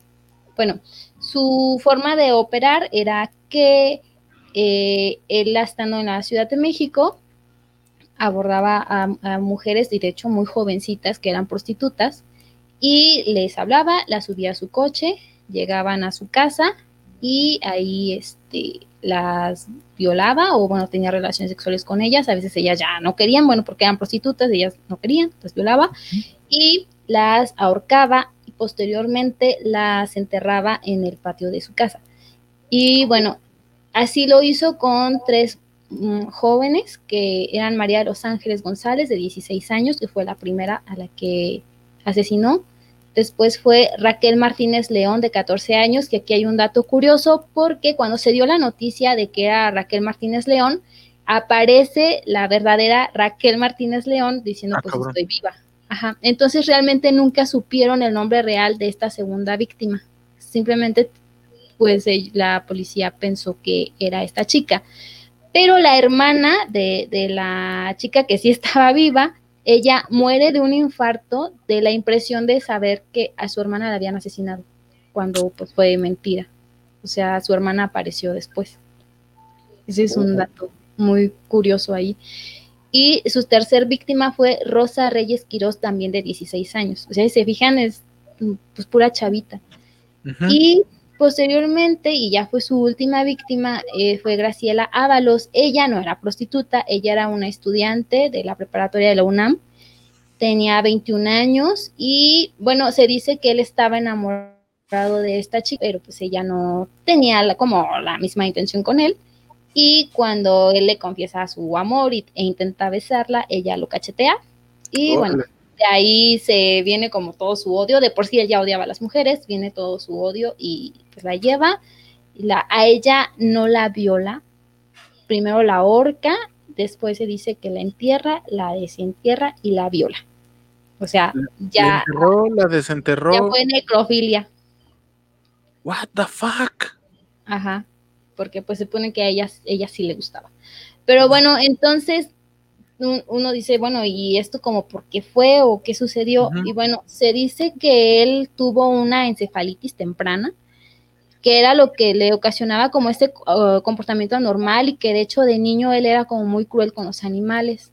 bueno, su forma de operar era que eh, él estando en la Ciudad de México abordaba a, mujeres, de hecho, muy jovencitas que eran prostitutas y les hablaba, la subía a su coche, llegaban a su casa y ahí este, las violaba o bueno, tenía relaciones sexuales con ellas, a veces ellas ya no querían, bueno, porque eran prostitutas, ellas no querían, entonces violaba y las ahorcaba posteriormente las enterraba en el patio de su casa. Y bueno, así lo hizo con tres mm, jóvenes que eran María de los Ángeles González, de 16 años, que fue la primera a la que asesinó. Después fue Raquel Martínez León, de 14 años, que aquí hay un dato curioso, porque cuando se dio la noticia de que era Raquel Martínez León, aparece la verdadera Raquel Martínez León diciendo, ah, pues estoy viva. Ajá. Entonces realmente nunca supieron el nombre real de esta segunda víctima. Simplemente, pues la policía pensó que era esta chica. Pero la hermana de, de la chica que sí estaba viva, ella muere de un infarto de la impresión de saber que a su hermana la habían asesinado, cuando pues fue mentira. O sea, su hermana apareció después. Ese es un dato muy curioso ahí. Y su tercer víctima fue Rosa Reyes Quirós, también de 16 años. O sea, si se fijan, es pues pura chavita. Y posteriormente, y ya fue su última víctima, eh, fue Graciela Ábalos. Ella no era prostituta, ella era una estudiante de la preparatoria de la UNAM. Tenía 21 años y bueno, se dice que él estaba enamorado de esta chica, pero pues ella no tenía como la misma intención con él. Y cuando él le confiesa su amor e intenta besarla, ella lo cachetea. Y bueno, de ahí se viene como todo su odio. De por sí ella odiaba a las mujeres, viene todo su odio y pues la lleva. La, a ella no la viola. Primero la horca, después se dice que la entierra, la desentierra y la viola. O sea, ya. La enterró, la desenterró. Ya fue necrofilia. What the fuck? Ajá porque pues se pone que a ella, ella sí le gustaba. Pero bueno, entonces uno dice, bueno, ¿y esto como por qué fue o qué sucedió? Y bueno, se dice que él tuvo una encefalitis temprana, que era lo que le ocasionaba como este uh, comportamiento anormal y que de hecho de niño él era como muy cruel con los animales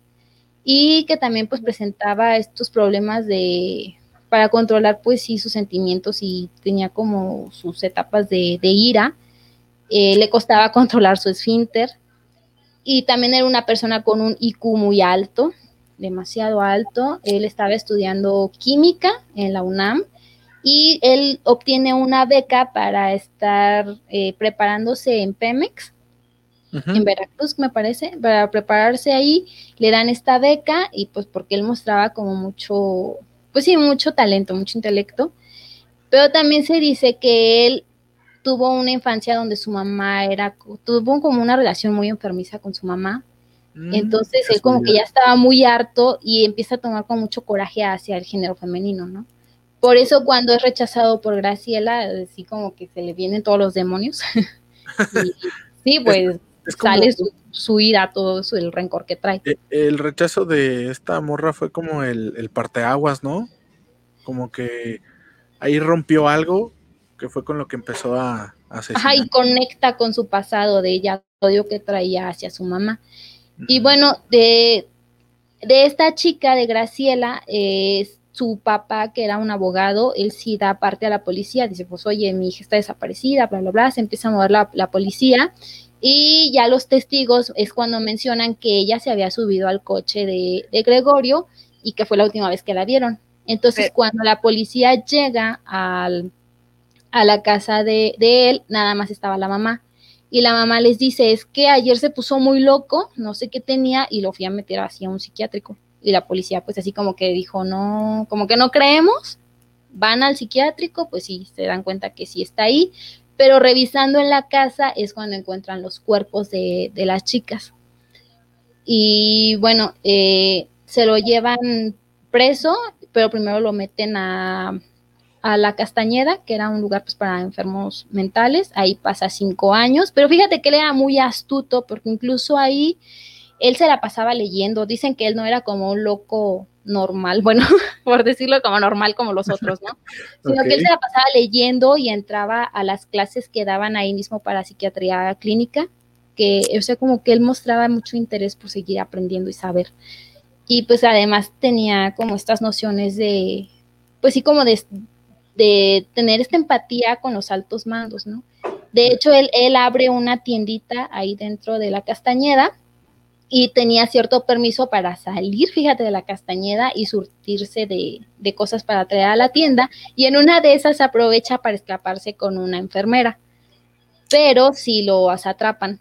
y que también pues presentaba estos problemas de para controlar pues sí sus sentimientos y tenía como sus etapas de, de ira eh, le costaba controlar su esfínter y también era una persona con un IQ muy alto, demasiado alto. Él estaba estudiando química en la UNAM y él obtiene una beca para estar eh, preparándose en Pemex, en Veracruz, me parece, para prepararse ahí. Le dan esta beca y pues porque él mostraba como mucho, pues sí, mucho talento, mucho intelecto. Pero también se dice que él tuvo una infancia donde su mamá era, tuvo como una relación muy enfermiza con su mamá. Mm, Entonces él como que ya estaba muy harto y empieza a tomar con mucho coraje hacia el género femenino, ¿no? Por eso cuando es rechazado por Graciela, así como que se le vienen todos los demonios. sí, pues sale su, ira, todo eso, el rencor que trae. E, el rechazo de esta morra fue como el, el parteaguas, ¿no? Como que ahí rompió algo que fue con lo que empezó a, hacer. Ajá, y conecta con su pasado de ella, odio que traía hacia su mamá. Y bueno, de, de esta chica, de Graciela, su papá, que era un abogado, él sí da parte a la policía, dice, pues oye, mi hija está desaparecida, bla, bla, bla, se empieza a mover la, la policía. Y ya los testigos es cuando mencionan que ella se había subido al coche de, de Gregorio y que fue la última vez que la vieron. Entonces, cuando la policía llega al, a la casa de, él, nada más estaba la mamá. Y la mamá les dice, es que ayer se puso muy loco, no sé qué tenía, y lo fui a meter así a un psiquiátrico. Y la policía, pues así como que dijo, no, como que no creemos, van al psiquiátrico, pues sí, se dan cuenta que sí está ahí, pero revisando en la casa es cuando encuentran los cuerpos de, las chicas. Y bueno, eh, se lo llevan preso, pero primero lo meten a, a la Castañeda, que era un lugar pues, para enfermos mentales. Ahí pasa cinco años, pero fíjate que él era muy astuto porque incluso ahí él se la pasaba leyendo. Dicen que él no era como un loco normal, bueno, por decirlo como normal como los otros, ¿no? Sino que él se la pasaba leyendo y entraba a las clases que daban ahí mismo para psiquiatría clínica, que, o sea, como que él mostraba mucho interés por seguir aprendiendo y saber. Y pues además tenía como estas nociones de pues sí, como de, de tener esta empatía con los altos mandos, ¿no? De hecho, él, él abre una tiendita ahí dentro de la Castañeda y tenía cierto permiso para salir, fíjate, de la Castañeda y surtirse de, de, cosas para traer a la tienda. Y en una de esas aprovecha para escaparse con una enfermera. Pero si lo atrapan.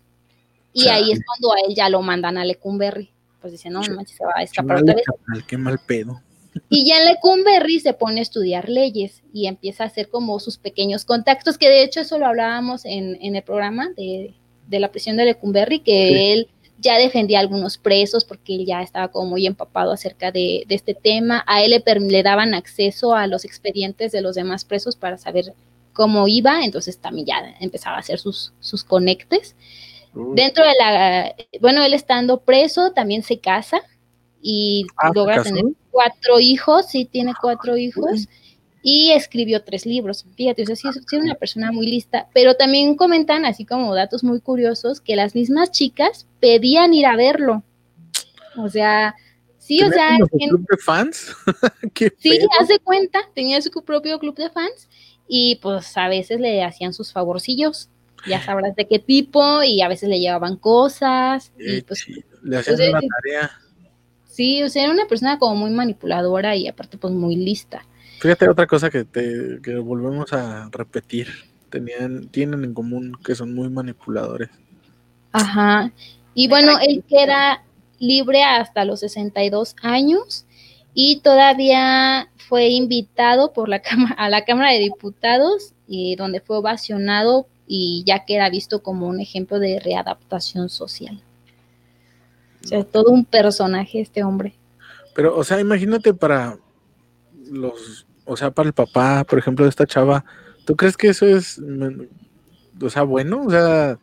Y ahí es cuando a él ya lo mandan a Lecumberri. Pues dice, no, no manches, se va a escapar otra vez. qué mal pedo. Y ya en Lecumberri se pone a estudiar leyes y empieza a hacer como sus pequeños contactos, que de hecho eso lo hablábamos en, en el programa de, de, la prisión de Lecumberri, que sí. él ya defendía a algunos presos porque él ya estaba como muy empapado acerca de, de este tema. A él le, le, daban acceso a los expedientes de los demás presos para saber cómo iba, entonces también ya empezaba a hacer sus, sus conectes. Uh. Dentro de la, bueno, él estando preso también se casa y ah, logra tener cuatro hijos, sí tiene cuatro hijos. Y escribió tres libros. Fíjate, o sea, sí, sí, es una persona muy lista, pero también comentan, así como datos muy curiosos, que las mismas chicas pedían ir a verlo. O sea, sí, o sea. Su club de fans? sí, hace cuenta, tenía su propio club de fans y pues a veces le hacían sus favorcillos. Ya sabrás de qué tipo, y a veces le llevaban cosas. Y pues, le hacían pues, una tarea. Sí, o sea, era una persona como muy manipuladora y aparte pues muy lista. Fíjate otra cosa que, te, que volvemos a repetir. Tenían, tienen en común que son muy manipuladores. Ajá. Y bueno, él queda libre hasta los 62 años y todavía fue invitado por la a la Cámara de Diputados y donde fue ovacionado y ya queda visto como un ejemplo de readaptación social. O sea, todo un personaje este hombre. Pero, o sea, imagínate para los o sea, para el papá, por ejemplo, de esta chava, ¿tú crees que eso es, o sea, bueno? O sea,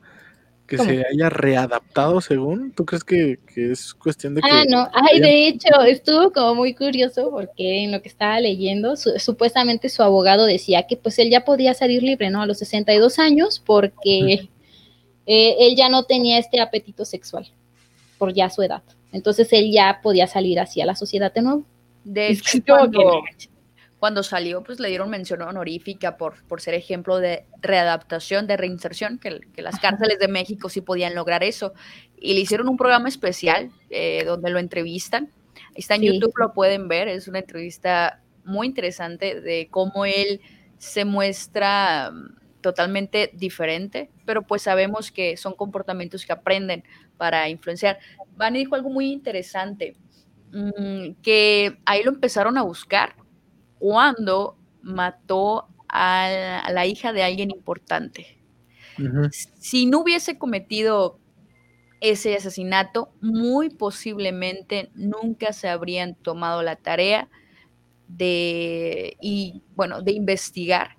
que ¿Cómo? se haya readaptado según, ¿tú crees que, que es cuestión de que... Ah, no, ay, de hecho, estuvo como muy curioso porque en lo que estaba leyendo, su, supuestamente su abogado decía que pues él ya podía salir libre, ¿no? A los 62 años porque eh, él ya no tenía este apetito sexual por ya su edad. Entonces él ya podía salir hacia la sociedad de nuevo. De hecho, cuando, cuando salió, pues le dieron mención honorífica por, por ser ejemplo de readaptación, de reinserción, que, que las cárceles de México sí podían lograr eso. Y le hicieron un programa especial eh, donde lo entrevistan. Está en sí. YouTube, lo pueden ver, es una entrevista muy interesante de cómo él se muestra mm, totalmente diferente, pero pues sabemos que son comportamientos que aprenden para influenciar. Vani dijo algo muy interesante, mmm, que ahí lo empezaron a buscar cuando mató a la, a la hija de alguien importante. Uh -huh. Si no hubiese cometido ese asesinato, muy posiblemente nunca se habrían tomado la tarea de, y, bueno, de investigar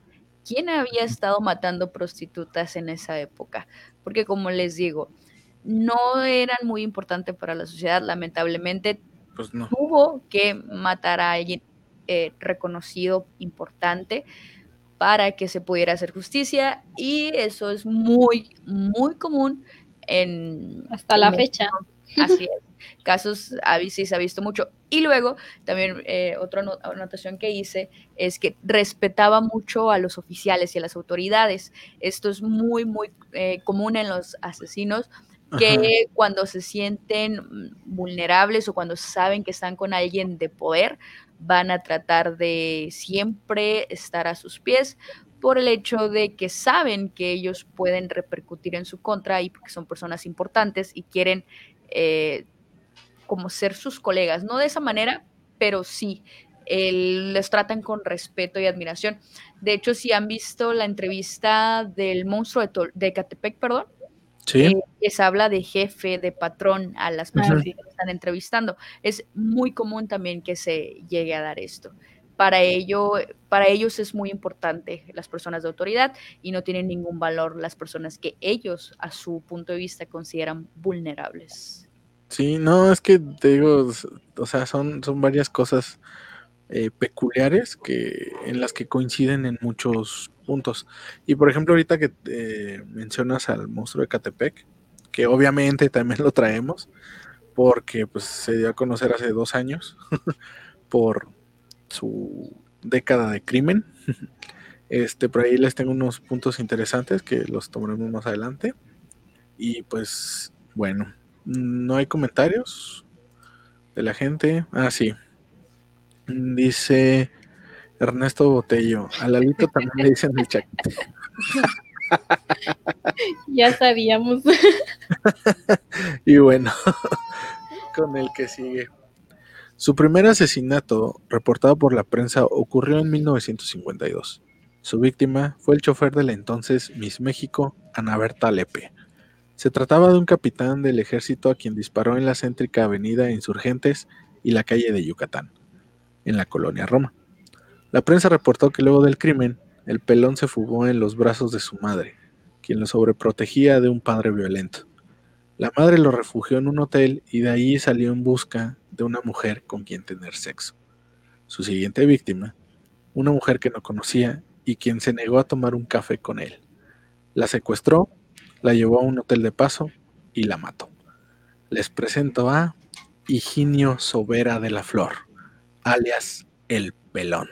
quién había estado matando prostitutas en esa época. Porque como les digo, no eran muy importantes para la sociedad, lamentablemente pues no. tuvo que matar a alguien eh, reconocido, importante, para que se pudiera hacer justicia y eso es muy, muy común en... Hasta la fecha. Así es. Casos sí se ha visto mucho. Y luego, también eh, otra anotación que hice es que respetaba mucho a los oficiales y a las autoridades. Esto es muy, muy eh, común en los asesinos que Ajá. cuando se sienten vulnerables o cuando saben que están con alguien de poder, van a tratar de siempre estar a sus pies por el hecho de que saben que ellos pueden repercutir en su contra y porque son personas importantes y quieren eh, como ser sus colegas, no de esa manera, pero sí, el, les tratan con respeto y admiración. De hecho, si han visto la entrevista del monstruo de, Tol de Catepec, perdón, Sí. Eh, les habla de jefe, de patrón a las personas que están entrevistando. Es muy común también que se llegue a dar esto. Para, ello, para ellos es muy importante las personas de autoridad y no tienen ningún valor las personas que ellos, a su punto de vista, consideran vulnerables. Sí, no, es que te digo, o sea, son, son varias cosas eh, peculiares que, en las que coinciden en muchos puntos. Y por ejemplo, ahorita que eh, mencionas al monstruo de Catepec, que obviamente también lo traemos, porque pues se dio a conocer hace dos años por su década de crimen. Este, por ahí les tengo unos puntos interesantes que los tomaremos más adelante. Y pues, bueno, no hay comentarios de la gente. Ah, sí. Dice Ernesto Botello. A Lalito también le dicen el chat. ya sabíamos. y bueno, con el que sigue. Su primer asesinato, reportado por la prensa, ocurrió en 1952. Su víctima fue el chofer de la entonces Miss México, Ana Berta Lepe. Se trataba de un capitán del ejército a quien disparó en la céntrica avenida Insurgentes y la calle de Yucatán, en la colonia Roma. La prensa reportó que luego del crimen, el pelón se fugó en los brazos de su madre, quien lo sobreprotegía de un padre violento. La madre lo refugió en un hotel y de ahí salió en busca de una mujer con quien tener sexo. Su siguiente víctima, una mujer que no conocía y quien se negó a tomar un café con él. La secuestró, la llevó a un hotel de paso y la mató. Les presento a Higinio Sobera de la Flor, alias El Pelón.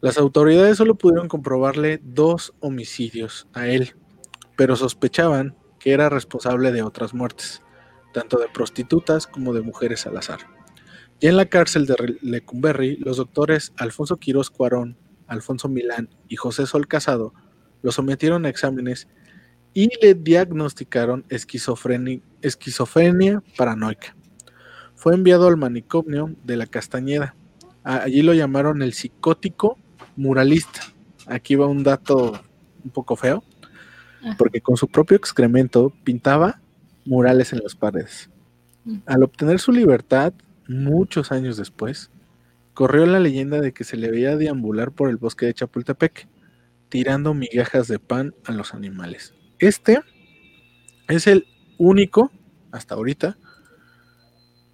Las autoridades solo pudieron comprobarle dos homicidios a él, pero sospechaban que era responsable de otras muertes, tanto de prostitutas como de mujeres al azar. Ya en la cárcel de Lecumberri, los doctores Alfonso Quirós Cuarón, Alfonso Milán y José Sol Casado lo sometieron a exámenes y le diagnosticaron esquizofrenia, esquizofrenia paranoica. Fue enviado al manicomio de la Castañeda. Allí lo llamaron el psicótico muralista. Aquí va un dato un poco feo, porque con su propio excremento pintaba murales en las paredes. Mm. Al obtener su libertad, muchos años después, corrió la leyenda de que se le veía deambular por el bosque de Chapultepec, tirando migajas de pan a los animales. Este es el único, hasta ahorita,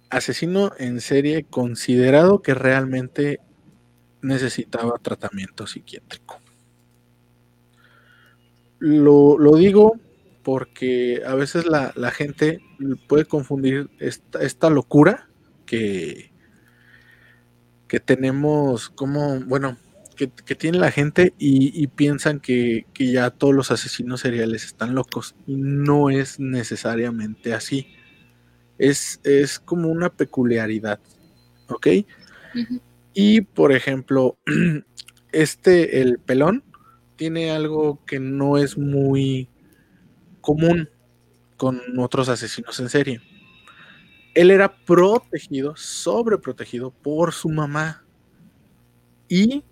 asesino en serie considerado que realmente necesitaba tratamiento psiquiátrico. Lo, digo porque a veces la, gente puede confundir esta, locura que, que tenemos como, bueno, que, tiene la gente y, piensan que, ya todos los asesinos seriales están locos. Y no es necesariamente así. Es, es como una peculiaridad. ¿Ok? Y por ejemplo, este, el pelón, tiene algo que no es muy común con otros asesinos en serie. Él era protegido, sobreprotegido por su mamá. Y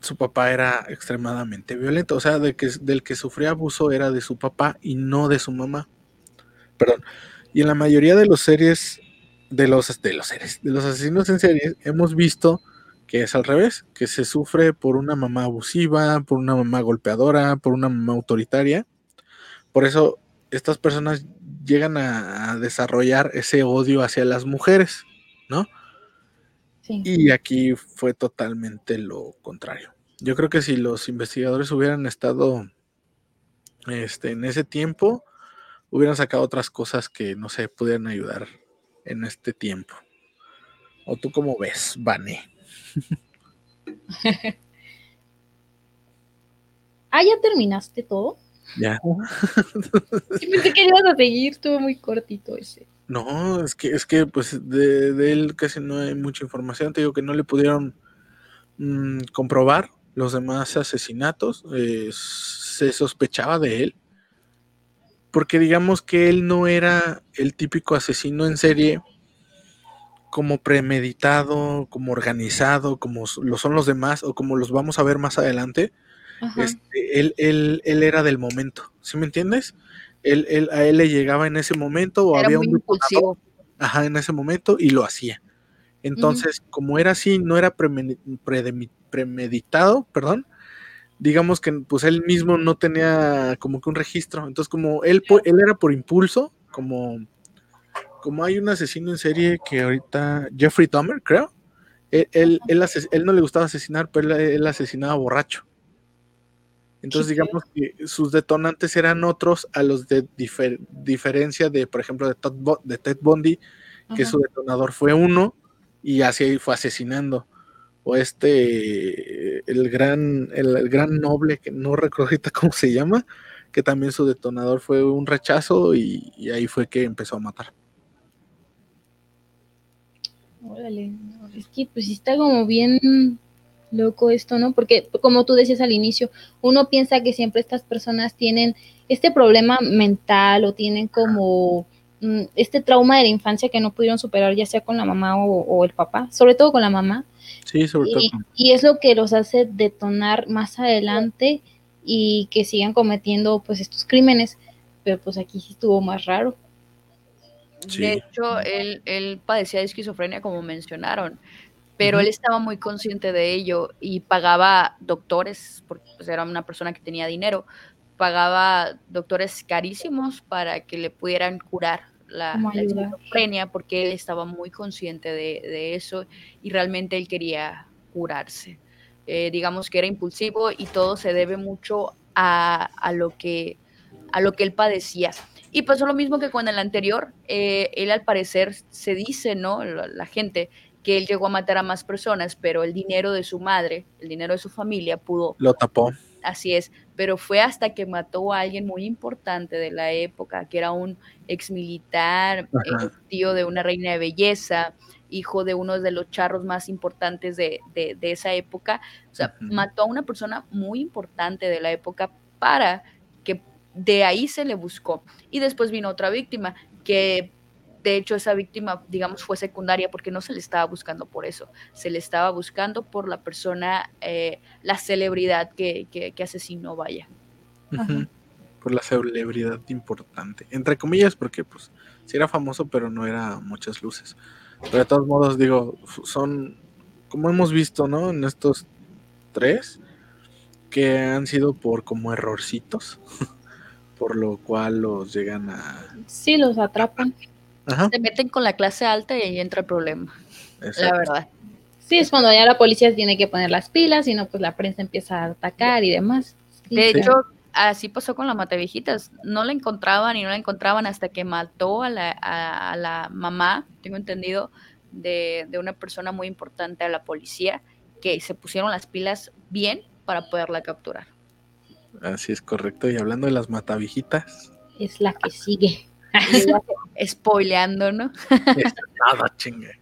su papá era extremadamente violento. O sea, de que, del que sufría abuso era de su papá y no de su mamá. Perdón. Y en la mayoría de las series de los, de los seres, de los asesinos en serie, hemos visto que es al revés, que se sufre por una mamá abusiva, por una mamá golpeadora, por una mamá autoritaria. Por eso estas personas llegan a, desarrollar ese odio hacia las mujeres, ¿no? Y aquí fue totalmente lo contrario. Yo creo que si los investigadores hubieran estado este, en ese tiempo, hubieran sacado otras cosas que, no sé, pudieran ayudar en este tiempo. ¿O tú cómo ves, Vane? ah, ¿ya terminaste todo? Ya. pensé que ibas a seguir, estuvo muy cortito ese. No, es que, es que pues de, él casi no hay mucha información. Te digo que no le pudieron mm, comprobar los demás asesinatos. Eh, se sospechaba de él porque digamos que él no era el típico asesino en serie como premeditado, como organizado, como lo son los demás o como los vamos a ver más adelante. Este, él, él, él, era del momento, ¿sí me entiendes? Él, a él le llegaba en ese momento o había un impulsivo. Ajá, en ese momento y lo hacía. Entonces, como era así, no era premeditado, perdón, digamos que pues él mismo no tenía como que un registro. Entonces, como él, él era por impulso, como, como hay un asesino en serie que ahorita, Jeffrey Dahmer, creo, él, él, no le gustaba asesinar, pero él, asesinaba borracho. Entonces, digamos que sus detonantes eran otros a los de diferencia de, por ejemplo, de, de Ted Bundy, que su detonador fue uno y así fue asesinando. O este, el gran, el, gran noble, que no recuerdo ahorita cómo se llama, que también su detonador fue un rechazo y, ahí fue que empezó a matar. Órale, es que pues está como bien loco esto, ¿no? Porque como tú decías al inicio, uno piensa que siempre estas personas tienen este problema mental o tienen como mm, este trauma de la infancia que no pudieron superar, ya sea con la mamá o, el papá, sobre todo con la mamá. Sí, sobre todo. Y es lo que los hace detonar más adelante y que sigan cometiendo pues estos crímenes, pero pues aquí sí estuvo más raro. De hecho, él, él padecía de esquizofrenia, como mencionaron pero él estaba muy consciente de ello y pagaba doctores, porque pues, era una persona que tenía dinero, pagaba doctores carísimos para que le pudieran curar la, esquizofrenia, porque él estaba muy consciente de, eso y realmente él quería curarse. Eh, digamos que era impulsivo y todo se debe mucho a, lo, que, a lo que él padecía. Y pasó lo mismo que con el anterior, eh, él al parecer se dice, ¿no? la gente que él llegó a matar a más personas, pero el dinero de su madre, el dinero de su familia pudo... Lo tapó. Así es, pero fue hasta que mató a alguien muy importante de la época, que era un ex militar, eh, tío de una reina de belleza, hijo de uno de los charros más importantes de, esa época. O sea, mató a una persona muy importante de la época para que de ahí se le buscó. Y después vino otra víctima que de hecho, esa víctima, digamos, fue secundaria porque no se le estaba buscando por eso, se le estaba buscando por la persona, eh, la celebridad que, asesinó, vaya. Por la celebridad importante, entre comillas, porque pues sí era famoso, pero no era muchas luces. Pero de todos modos, digo, son, como hemos visto, ¿no? En estos tres, que han sido por como errorcitos, por lo cual los llegan a... Sí, los atrapan se meten con la clase alta y ahí entra el problema. La verdad. Sí, es cuando ya la policía tiene que poner las pilas y no, pues la prensa empieza a atacar y demás. de hecho, así pasó con la Matevijitas. No la encontraban y no la encontraban hasta que mató a la, a, la mamá, tengo entendido, de, de, una persona muy importante a la policía, que se pusieron las pilas bien para poderla capturar. Así es correcto. Y hablando de las Matavijitas. Es la que sigue. Spoileando, ¿no? Nada, chingue.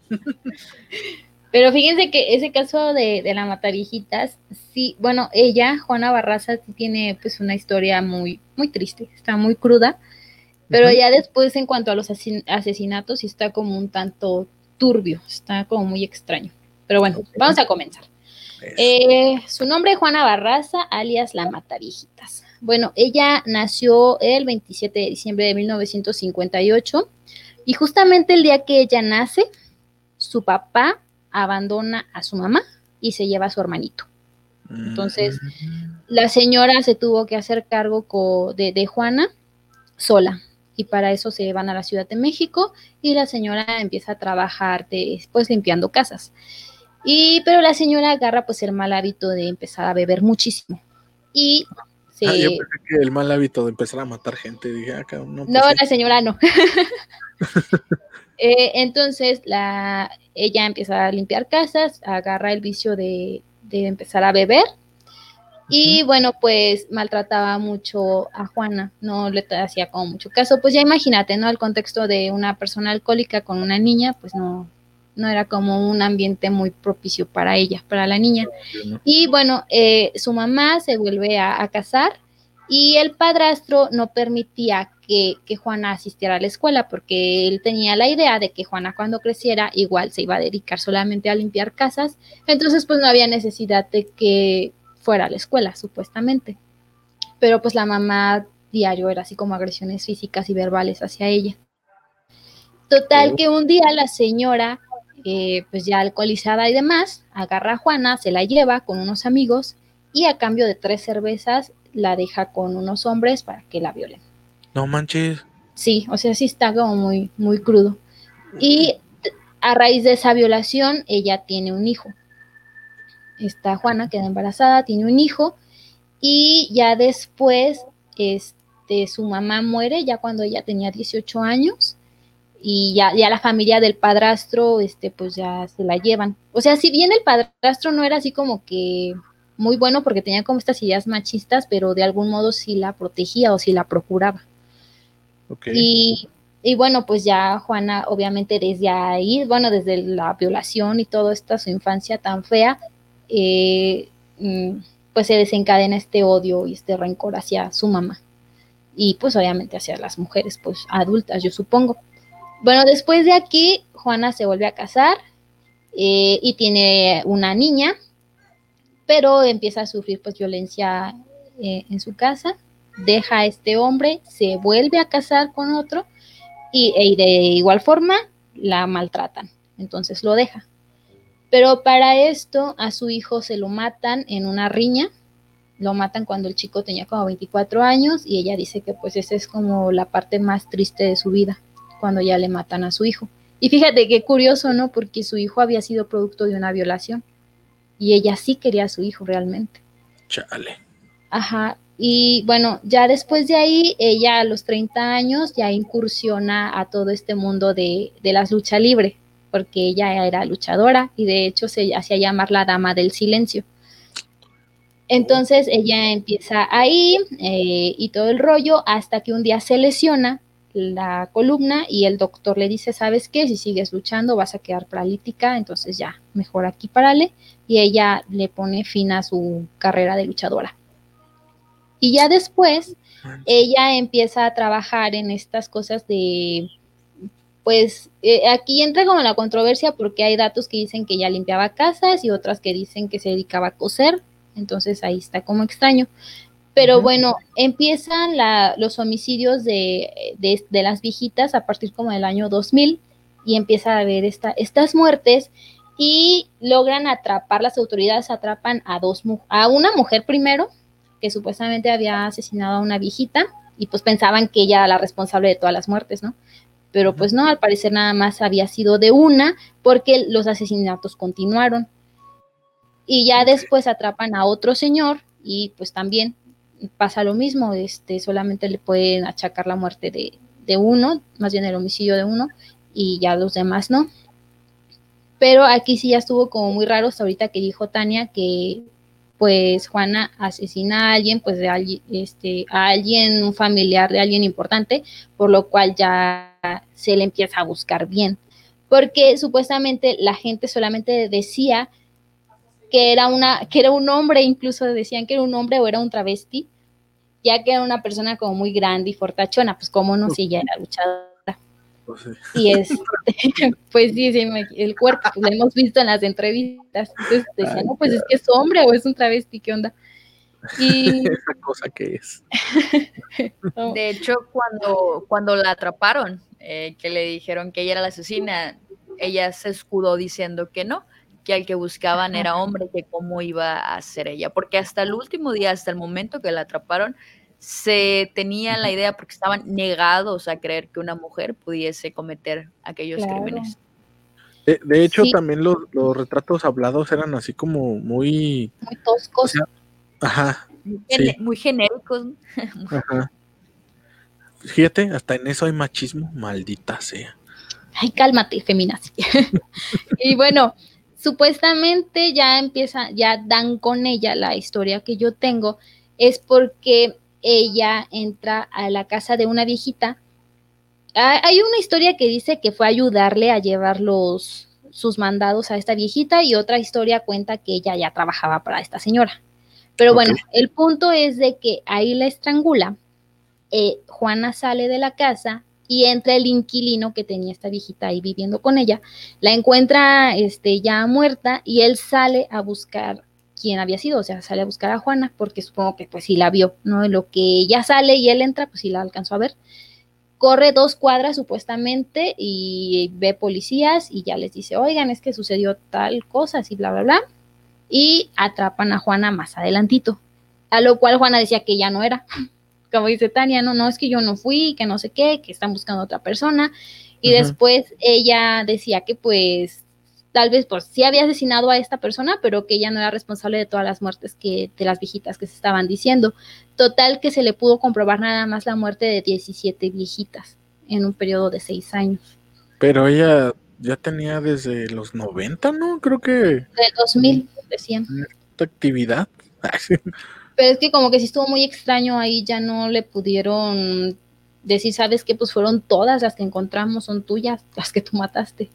Pero fíjense que ese caso de, la Matavijitas, sí, bueno, ella, Juana Barraza, tiene pues una historia muy, muy triste, está muy cruda, pero ya después en cuanto a los asesinatos, sí está como un tanto turbio, está como muy extraño. Pero bueno, vamos a comenzar. Eh, su nombre es Juana Barraza, alias La Matavijitas. Bueno, ella nació el 27 de diciembre de 1958 y justamente el día que ella nace, su papá abandona a su mamá y se lleva a su hermanito. Entonces, la señora se tuvo que hacer cargo de, Juana sola y para eso se van a la Ciudad de México y la señora empieza a trabajar después limpiando casas. Y pero la señora agarra pues el mal hábito de empezar a beber muchísimo y Ah, yo pensé que el mal hábito de empezar a matar gente, dije, ah, no. Pues no, la señora no. Eh, entonces, la, ella empieza a limpiar casas, agarra el vicio de, empezar a beber. Y bueno, pues maltrataba mucho a Juana, no le hacía como mucho caso. Pues ya imagínate, ¿no? El contexto de una persona alcohólica con una niña, pues no, no era como un ambiente muy propicio para ella, para la niña. Y bueno, eh, su mamá se vuelve a, casar y el padrastro no permitía que, Juana asistiera a la escuela porque él tenía la idea de que Juana cuando creciera igual se iba a dedicar solamente a limpiar casas, entonces pues no había necesidad de que fuera a la escuela, supuestamente. Pero pues la mamá diario era así como agresiones físicas y verbales hacia ella. Total que un día la señora eh, pues ya alcoholizada y demás, agarra a Juana, se la lleva con unos amigos y a cambio de tres cervezas la deja con unos hombres para que la violen. No manches. Sí, o sea, sí está como muy, muy crudo. Y a raíz de esa violación, ella tiene un hijo. Esta Juana queda embarazada, tiene un hijo y ya después, este, su mamá muere ya cuando ella tenía 18 años y ya, ya la familia del padrastro, este, pues ya se la llevan. O sea, si bien el padrastro no era así como que muy bueno porque tenía como estas ideas machistas, pero de algún modo sí la protegía o sí la procuraba. Y, y, bueno, pues ya Juana, obviamente desde ahí, bueno, desde la violación y toda esta su infancia tan fea, eh, mm, pues se desencadena este odio y este rencor hacia su mamá. Y pues obviamente hacia las mujeres, pues adultas, yo supongo. Bueno, después de aquí, Juana se vuelve a casar eh, y tiene una niña, pero empieza a sufrir pues violencia eh, en su casa, deja a este hombre, se vuelve a casar con otro y, y de igual forma la maltratan, entonces lo deja. Pero para esto a su hijo se lo matan en una riña, lo matan cuando el chico tenía como 24 años y ella dice que pues esa es como la parte más triste de su vida, cuando ya le matan a su hijo. Y fíjate qué curioso, ¿no? Porque su hijo había sido producto de una violación y ella sí quería a su hijo realmente. Chale. Ajá. Y bueno, ya después de ahí, ella a los 30 años ya incursiona a todo este mundo de, de las luchas libre, porque ella era luchadora y de hecho se hacía llamar la dama del silencio. Entonces ella empieza ahí eh, y todo el rollo hasta que un día se lesiona la columna y el doctor le dice, ¿sabes qué? Si sigues luchando vas a quedar paralítica, entonces ya, mejor aquí parale. Y ella le pone fin a su carrera de luchadora. Y ya después, ella empieza a trabajar en estas cosas de, pues eh, aquí entra como la controversia porque hay datos que dicen que ella limpiaba casas y otras que dicen que se dedicaba a coser, entonces ahí está como extraño. Pero bueno, empiezan los homicidios de, las viejitas a partir como del año 2000 y empieza a haber esta, estas muertes y logran atrapar, las autoridades atrapan a dos, a una mujer primero, que supuestamente había asesinado a una viejita y pues pensaban que ella era la responsable de todas las muertes, ¿no? Pero pues no, al parecer nada más había sido de una porque los asesinatos continuaron. Y ya después atrapan a otro señor y pues también pasa lo mismo, este, solamente le pueden achacar la muerte de, uno, más bien el homicidio de uno, y ya los demás no. Pero aquí sí ya estuvo como muy raro hasta ahorita que dijo Tania que pues Juana asesina a alguien, pues de alguien, este, a alguien, un familiar de alguien importante, por lo cual ya se le empieza a buscar bien. Porque supuestamente la gente solamente decía que era una, que era un hombre, incluso decían que era un hombre o era un travesti, ya que era una persona como muy grande y fortachona, pues cómo no, si ella era luchadora. Pues y es, pues sí, sí, el cuerpo, pues, lo hemos visto en las entrevistas. Entonces decían, no, pues es que es hombre o es un travesti, ¿qué onda? Y... Esa cosa que es. De hecho, cuando, cuando la atraparon, eh, que le dijeron que ella era la asesina, ella se escudó diciendo que no, que al que buscaban era hombre, que cómo iba a ser ella, porque hasta el último día, hasta el momento que la atraparon, se tenía la idea, porque estaban negados a creer que una mujer pudiese cometer aquellos crímenes. De, hecho, también los, retratos hablados eran así como muy... Muy toscos. ajá. Muy genéricos. Ajá. Fíjate, hasta en eso hay machismo, maldita sea. Ay, cálmate, feminazi. y bueno, supuestamente ya empieza, ya dan con ella la historia que yo tengo, es porque ella entra a la casa de una viejita. Hay una historia que dice que fue a ayudarle a llevar los, sus mandados a esta viejita y otra historia cuenta que ella ya trabajaba para esta señora. Pero bueno, el punto es de que ahí la estrangula. Eh, Juana sale de la casa, y entra el inquilino que tenía esta viejita ahí viviendo con ella, la encuentra este, ya muerta y él sale a buscar quién había sido, o sea, sale a buscar a Juana porque supongo que pues sí la vio, ¿no? Lo que ya sale y él entra, pues sí la alcanzó a ver. Corre dos cuadras supuestamente y ve policías y ya les dice, oigan, es que sucedió tal cosa, así bla, bla, bla. Y atrapan a Juana más adelantito. A lo cual Juana decía que ya no era como dice Tania, no, no, es que yo no fui, que no sé qué, que están buscando a otra persona. Y después ella decía que pues tal vez pues sí había asesinado a esta persona, pero que ella no era responsable de todas las muertes que, de las viejitas que se estaban diciendo. Total que se le pudo comprobar nada más la muerte de 17 viejitas en un periodo de seis años. Pero ella ya tenía desde los 90, ¿no? Creo que... Del 2000, decían. Esta actividad. Pero es que como que sí estuvo muy extraño ahí, ya no le pudieron decir, ¿sabes qué? Pues fueron todas las que encontramos, son tuyas, las que tú mataste.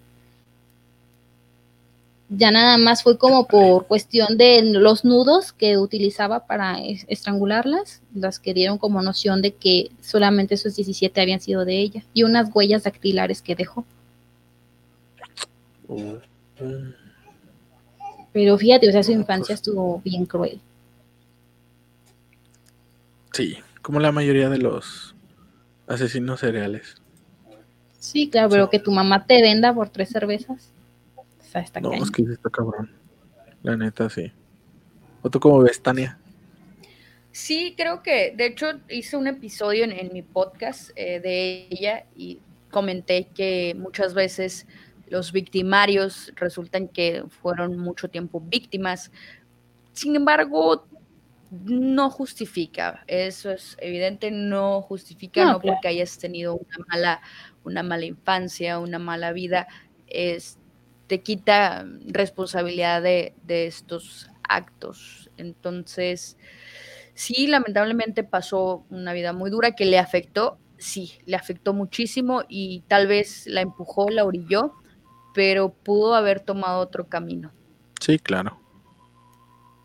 Ya nada más fue como por cuestión de los nudos que utilizaba para estrangularlas, las que dieron como noción de que solamente esos 17 habían sido de ella y unas huellas dactilares que dejó. Pero fíjate, o sea, su infancia estuvo bien cruel. Sí, como la mayoría de los asesinos cereales. Sí, claro, pero que tu mamá te venda por tres cervezas no, es que está cabrón. La neta, sí. ¿O tú cómo ves, Tania? Sí, creo que, de hecho, hice un episodio en, mi podcast eh, de ella y comenté que muchas veces los victimarios resultan que fueron mucho tiempo víctimas. Sin embargo, no justifica, eso es evidente, no justifica, no, porque hayas tenido una mala, una mala infancia, una mala vida, es, te quita responsabilidad de, estos actos. Entonces, sí, lamentablemente pasó una vida muy dura que le afectó, sí, le afectó muchísimo y tal vez la empujó, la orilló, pero pudo haber tomado otro camino. Sí, claro.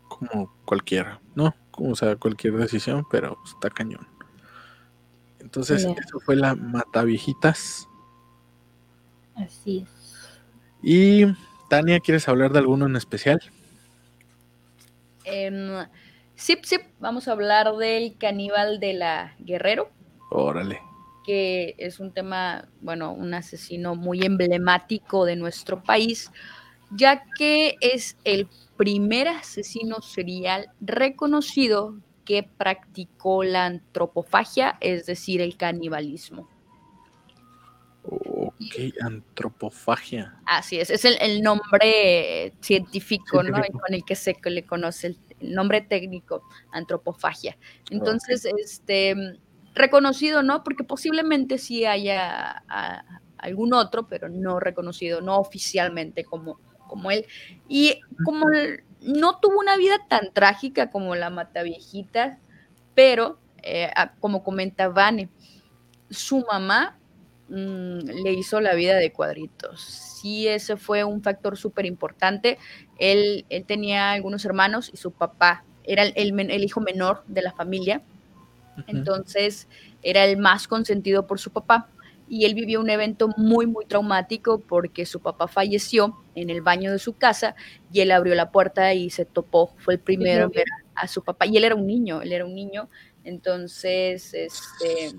Como cualquiera, ¿no? Como sea, cualquier decisión, pero está cañón. Entonces, eso fue la Mataviejitas. Así es. Y Tania, ¿quieres hablar de alguno en especial? Eh, sí, sí, vamos a hablar del caníbal de la Guerrero. Órale. Que es un tema, bueno, un asesino muy emblemático de nuestro país, ya que es el primer asesino serial reconocido que practicó la antropofagia, es decir, el canibalismo. Ok, antropofagia. Así es, es el, nombre científico, ¿no? Con el que se le conoce el, nombre técnico, antropofagia. Entonces, este, reconocido, ¿no? Porque posiblemente sí haya algún otro, pero no reconocido, no oficialmente como, como él. Y como no tuvo una vida tan trágica como la Mataviejita, pero, eh, como comenta Vane, su mamá Mm, le hizo la vida de cuadritos. Sí, ese fue un factor súper importante. Él, él, tenía algunos hermanos y su papá era el, hijo menor de la familia. Entonces era el más consentido por su papá. Y él vivió un evento muy, muy traumático porque su papá falleció en el baño de su casa y él abrió la puerta y se topó. Fue el primero en ver a su papá. Y él era un niño, él era un niño. Entonces, este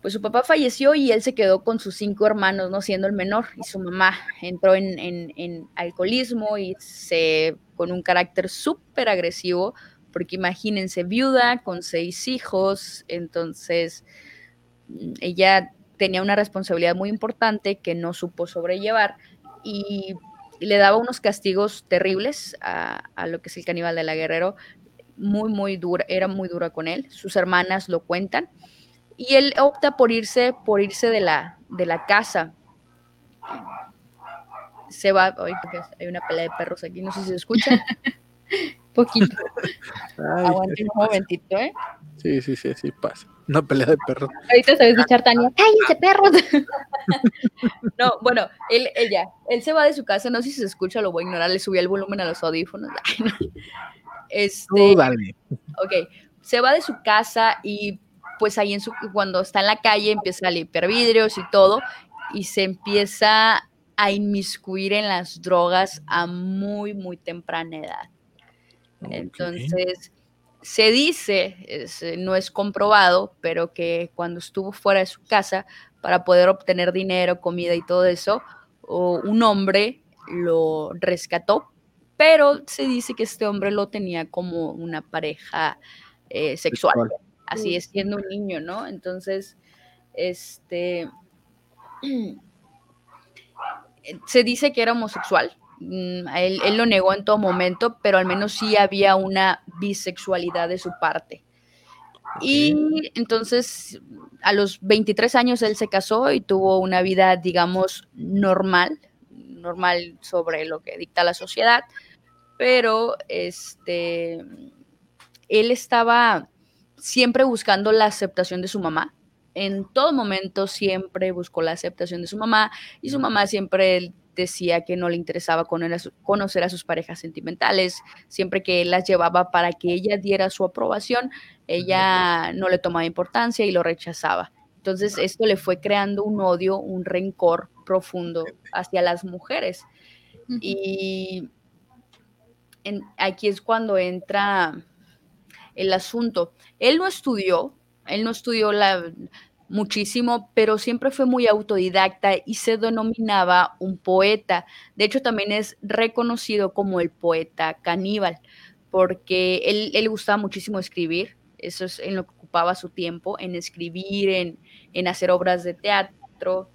pues su papá falleció y él se quedó con sus cinco hermanos, no siendo el menor, y su mamá entró en, alcoholismo y se, con un carácter súper agresivo, porque imagínense, viuda con seis hijos, entonces ella tenía una responsabilidad muy importante que no supo sobrellevar y le daba unos castigos terribles a, lo que es el caníbal de la Guerrero, muy, muy dura, era muy dura con él, sus hermanas lo cuentan y él opta por irse, por irse de la, de la casa. Se va, hay una pelea de perros aquí, no sé si se escucha. Poquito. Aguante un momentito, ¿eh? Sí, sí, sí, sí, pasa. Una pelea de perros. Ahorita se va a escuchar Tania, cállense perros. no, bueno, él, ella, él se va de su casa, no sé si se escucha, lo voy a ignorar, le subí el volumen a los audífonos. este, dale. Ok, se va de su casa y pues ahí en su, cuando está en la calle empieza a limpiar vidrios y todo, y se empieza a inmiscuir en las drogas a muy, muy temprana edad. Entonces, se dice, no es comprobado, pero que cuando estuvo fuera de su casa para poder obtener dinero, comida y todo eso, un hombre lo rescató, pero se dice que este hombre lo tenía como una pareja eh, sexual. Así es siendo un niño, ¿no? Entonces, este, se dice que era homosexual, él, él, lo negó en todo momento, pero al menos sí había una bisexualidad de su parte. Y entonces a los 23 años él se casó y tuvo una vida, digamos, normal, normal sobre lo que dicta la sociedad, pero este, él estaba siempre buscando la aceptación de su mamá. En todo momento siempre buscó la aceptación de su mamá y su mamá siempre decía que no le interesaba conocer a sus parejas sentimentales, siempre que él las llevaba para que ella diera su aprobación, ella no le tomaba importancia y lo rechazaba. Entonces esto le fue creando un odio, un rencor profundo hacia las mujeres. Y aquí es cuando entra el asunto. Él no estudió, él no estudió la, muchísimo, pero siempre fue muy autodidacta y se denominaba un poeta. De hecho, también es reconocido como el poeta caníbal, porque él, le gustaba muchísimo escribir, eso es en lo que ocupaba su tiempo, en escribir, en, en hacer obras de teatro,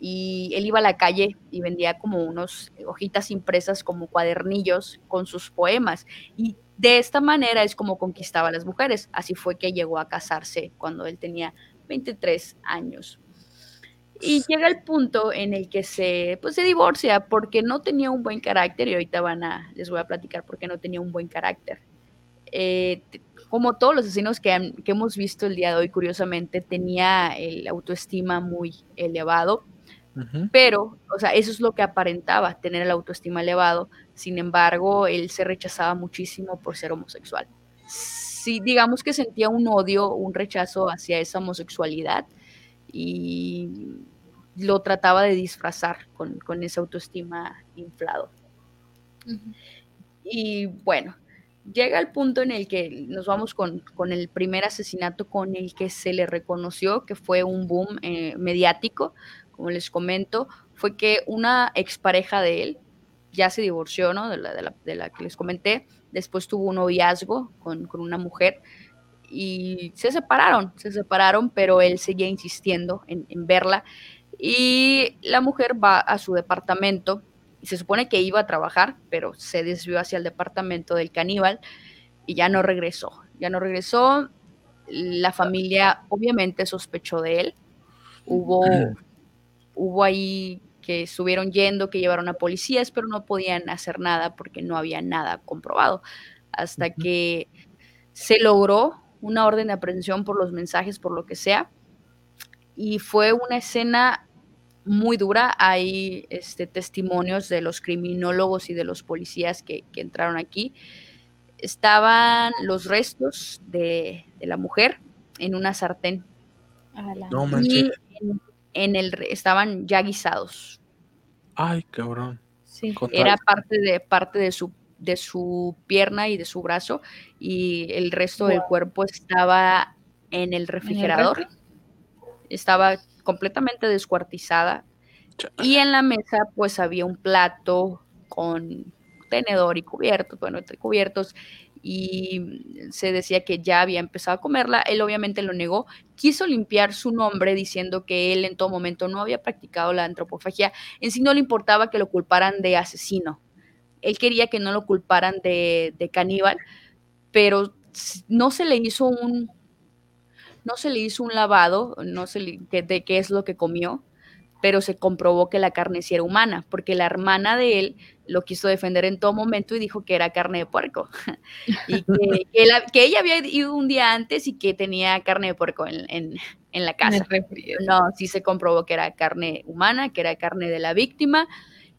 y él iba a la calle y vendía como unos hojitas impresas como cuadernillos con sus poemas y de esta manera es como conquistaba a las mujeres. Así fue que llegó a casarse cuando él tenía 23 años. Y llega el punto en el que se, pues, se divorcia porque no tenía un buen carácter y ahorita van a, les voy a platicar por qué no tenía un buen carácter. Eh, como todos los asesinos que, que, hemos visto el día de hoy, curiosamente, tenía el autoestima muy elevado, pero, o sea, eso es lo que aparentaba, tener el autoestima elevado. Sin embargo, él se rechazaba muchísimo por ser homosexual sí, digamos que sentía un odio, un rechazo hacia esa homosexualidad y lo trataba de disfrazar con, con esa autoestima inflado. Y bueno, llega el punto en el que nos vamos con, el primer asesinato con el que se le reconoció que fue un boom eh, mediático, como les comento, fue que una expareja de él ya se divorció, ¿no? De la, de la, de la que les comenté, después tuvo un noviazgo con, una mujer y se separaron, se separaron, pero él seguía insistiendo en, verla. Y la mujer va a su departamento. Y se supone que iba a trabajar, pero se desvió hacia el departamento del caníbal y ya no regresó, ya no regresó, la familia obviamente sospechó de él, hubo, hubo ahí que estuvieron yendo, que llevaron a policías, pero no podían hacer nada porque no había nada comprobado. Hasta que se logró una orden de aprehensión por los mensajes, por lo que sea. Y fue una escena muy dura. Hay este, testimonios de los criminólogos y de los policías que, entraron aquí. Estaban los restos de, la mujer en una sartén. No Y en el, estaban ya guisados. Ay, cabrón. Sí. Era parte de, parte de su, de su pierna y de su brazo y el resto del cuerpo estaba en el refrigerador. estaba completamente descuartizada. Y en la mesa pues había un plato con tenedor y cubiertos, bueno, cubiertos y se decía que ya había empezado a comerla. Él obviamente lo negó, quiso limpiar su nombre diciendo que él en todo momento no había practicado la antropofagia. En sí no le importaba que lo culparan de asesino. Él quería que no lo culparan de, caníbal, pero no se le hizo un no se le hizo un lavado, no se de qué es lo que comió, pero se comprobó que la carne sí era humana, porque la hermana de él lo quiso defender en todo momento y dijo que era carne de puerco. y que, ella había ido un día antes y que tenía carne de puerco en, la casa. No, sí se comprobó que era carne humana, que era carne de la víctima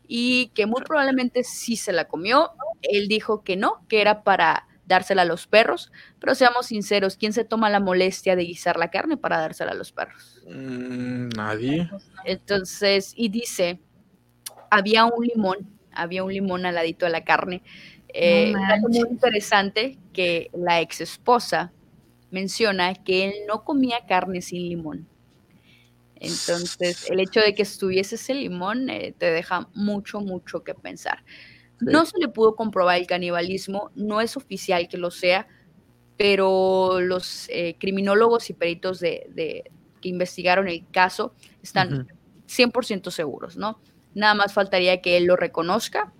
y que muy probablemente sí se la comió. Él dijo que no, que era para dársela a los perros, pero seamos sinceros, ¿quién se toma la molestia de guisar la carne para dársela a los perros? Mm, nadie. Entonces, y dice, había un limón, había un limón al ladito de la carne. Eh, muy interesante que la ex esposa menciona que él no comía carne sin limón. Entonces, el hecho de que estuviese ese limón eh, te deja mucho, mucho que pensar. No se le pudo comprobar el canibalismo, no es oficial que lo sea, pero los eh, criminólogos y peritos de, que investigaron el caso están 100% seguros, ¿no? Nada más faltaría que él lo reconozca,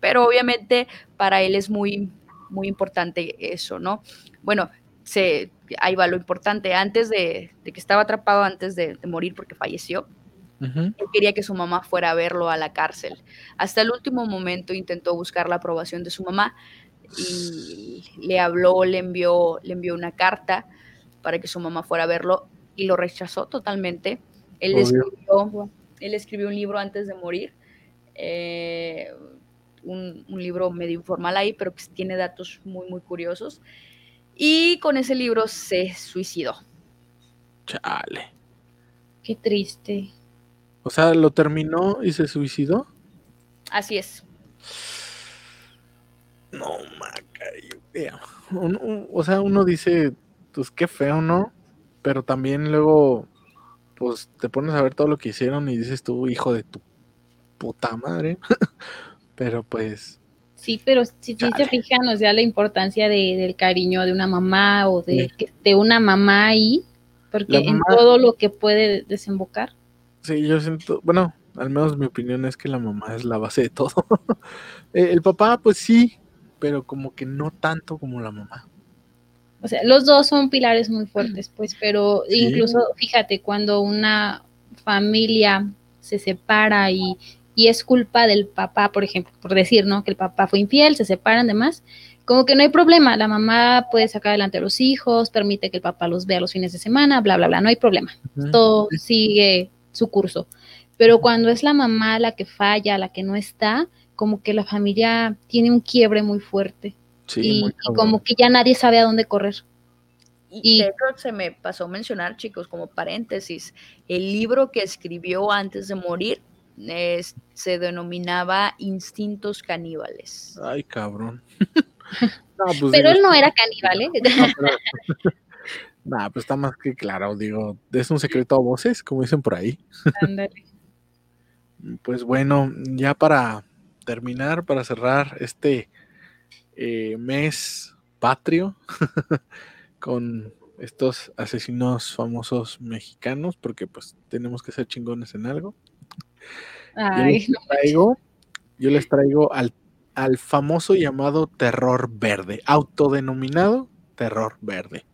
pero obviamente para él es muy, muy importante eso, ¿no? Bueno, se, ahí va lo importante, antes de, que estaba atrapado, antes de, morir porque falleció, él quería que su mamá fuera a verlo a la cárcel. Hasta el último momento intentó buscar la aprobación de su mamá y le habló, le envió, le envió una carta para que su mamá fuera a verlo y lo rechazó totalmente. Él, escribió, él escribió un libro antes de morir, eh, un, un, libro medio informal ahí, pero que tiene datos muy, muy curiosos. Y con ese libro se suicidó. Chale. Qué triste. O sea, lo terminó y se suicidó. Así es. No, maca. O sea, uno dice, pues qué feo, ¿no? Pero también luego, pues te pones a ver todo lo que hicieron y dices tú, hijo de tu puta madre. Pero pues, Sí, pero si, se fijan, o sea, la importancia de, del cariño de una mamá o de, de una mamá ahí, porque en todo lo que puede desembocar. Sí, yo siento, bueno, al menos mi opinión es que la mamá es la base de todo. Eh, el papá, pues sí, pero como que no tanto como la mamá. O sea, los dos son pilares muy fuertes, pues, pero incluso, fíjate, cuando una familia se separa y, y es culpa del papá, por ejemplo, por decir, ¿no? Que el papá fue infiel, se separan, demás. Como que no hay problema, la mamá puede sacar adelante a los hijos, permite que el papá los vea los fines de semana, bla, bla, bla, no hay problema. Todo sigue su curso. Pero cuando es la mamá la que falla, la que no está, como que la familia tiene un quiebre muy fuerte. y, como que ya nadie sabe a dónde correr. Y, de hecho se me pasó mencionar, chicos, como paréntesis, el libro que escribió antes de morir se denominaba instintos caníbales. Ay, cabrón. Pues pero él no era caníbal, ¿eh? No, pues está más que claro, digo, es un secreto a voces, como dicen por ahí. Ándale. Pues bueno, ya para terminar, para cerrar este eh, mes patrio con estos asesinos famosos mexicanos, porque pues tenemos que ser chingones en algo yo, les traigo, al, al famoso llamado terror verde, autodenominado terror verde.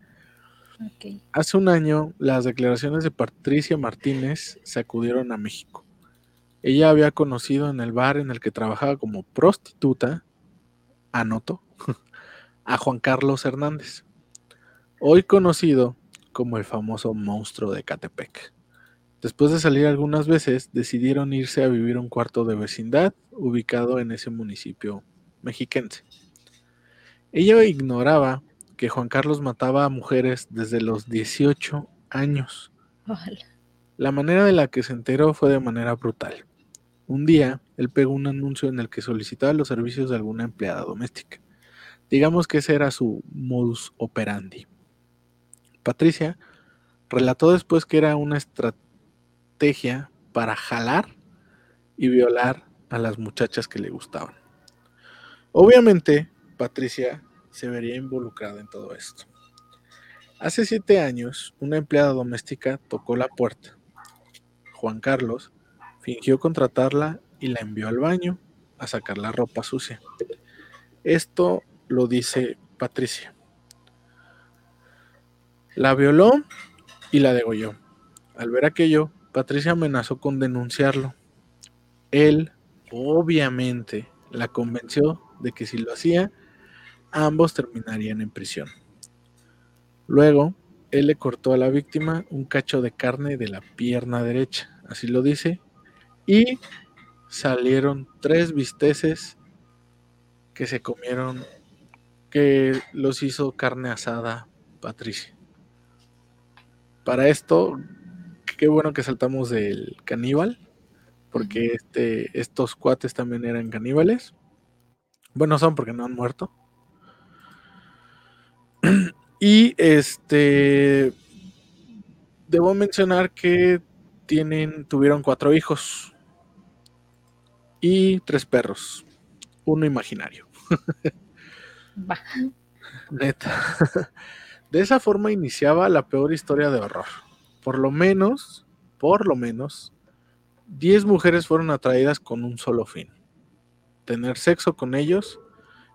Hace un año, las declaraciones de Patricia Martínez sacudieron a México. Ella había conocido en el bar en el que trabajaba como prostituta, anoto, a Juan Carlos Hernández, hoy conocido como el famoso monstruo de Catepec. Después de salir algunas veces, decidieron irse a vivir a un cuarto de vecindad ubicado en ese municipio mexiquense. Ella ignoraba que Juan Carlos mataba a mujeres desde los 18 años. La manera de la que se enteró fue de manera brutal. Un día, él pegó un anuncio en el que solicitaba los servicios de alguna empleada doméstica. Digamos que ese era su modus operandi. Patricia relató después que era una estrategia para jalar y violar a las muchachas que le gustaban. Obviamente, Patricia se vería involucrada en todo esto. Hace siete años, una empleada doméstica tocó la puerta. Juan Carlos fingió contratarla y la envió al baño a sacar la ropa sucia. Esto lo dice Patricia. La violó y la degolló. Al ver aquello, Patricia amenazó con denunciarlo. Él, obviamente, la convenció de que si lo hacía, ambos terminarían en prisión. Luego, él le cortó a la víctima un cacho de carne de la pierna derecha, así lo dice, y salieron tres bisteces que se comieron, que los hizo carne asada Patricia. Para esto, qué bueno que saltamos del caníbal, porque este, estos cuates también eran caníbales. Bueno, son porque no han muerto. Y este, debo mencionar que tienen, tuvieron cuatro hijos y tres perros, uno imaginario. Neta. De esa forma iniciaba la peor historia de horror por lo menos, por lo menos, 10 mujeres fueron atraídas con un solo fin. Tener sexo con ellos,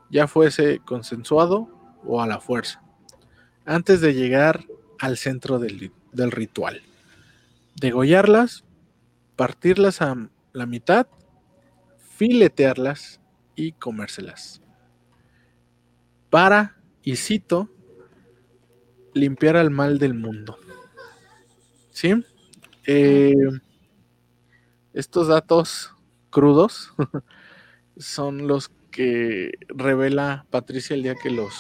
ya fuese consensuado o a la fuerza. antes de llegar al centro del, del ritual. Degollarlas, partirlas a la mitad, filetearlas y comérselas. Para, y cito, limpiar al mal del mundo. ¿Sí? Eh, estos datos crudos son los que revela Patricia el día que los,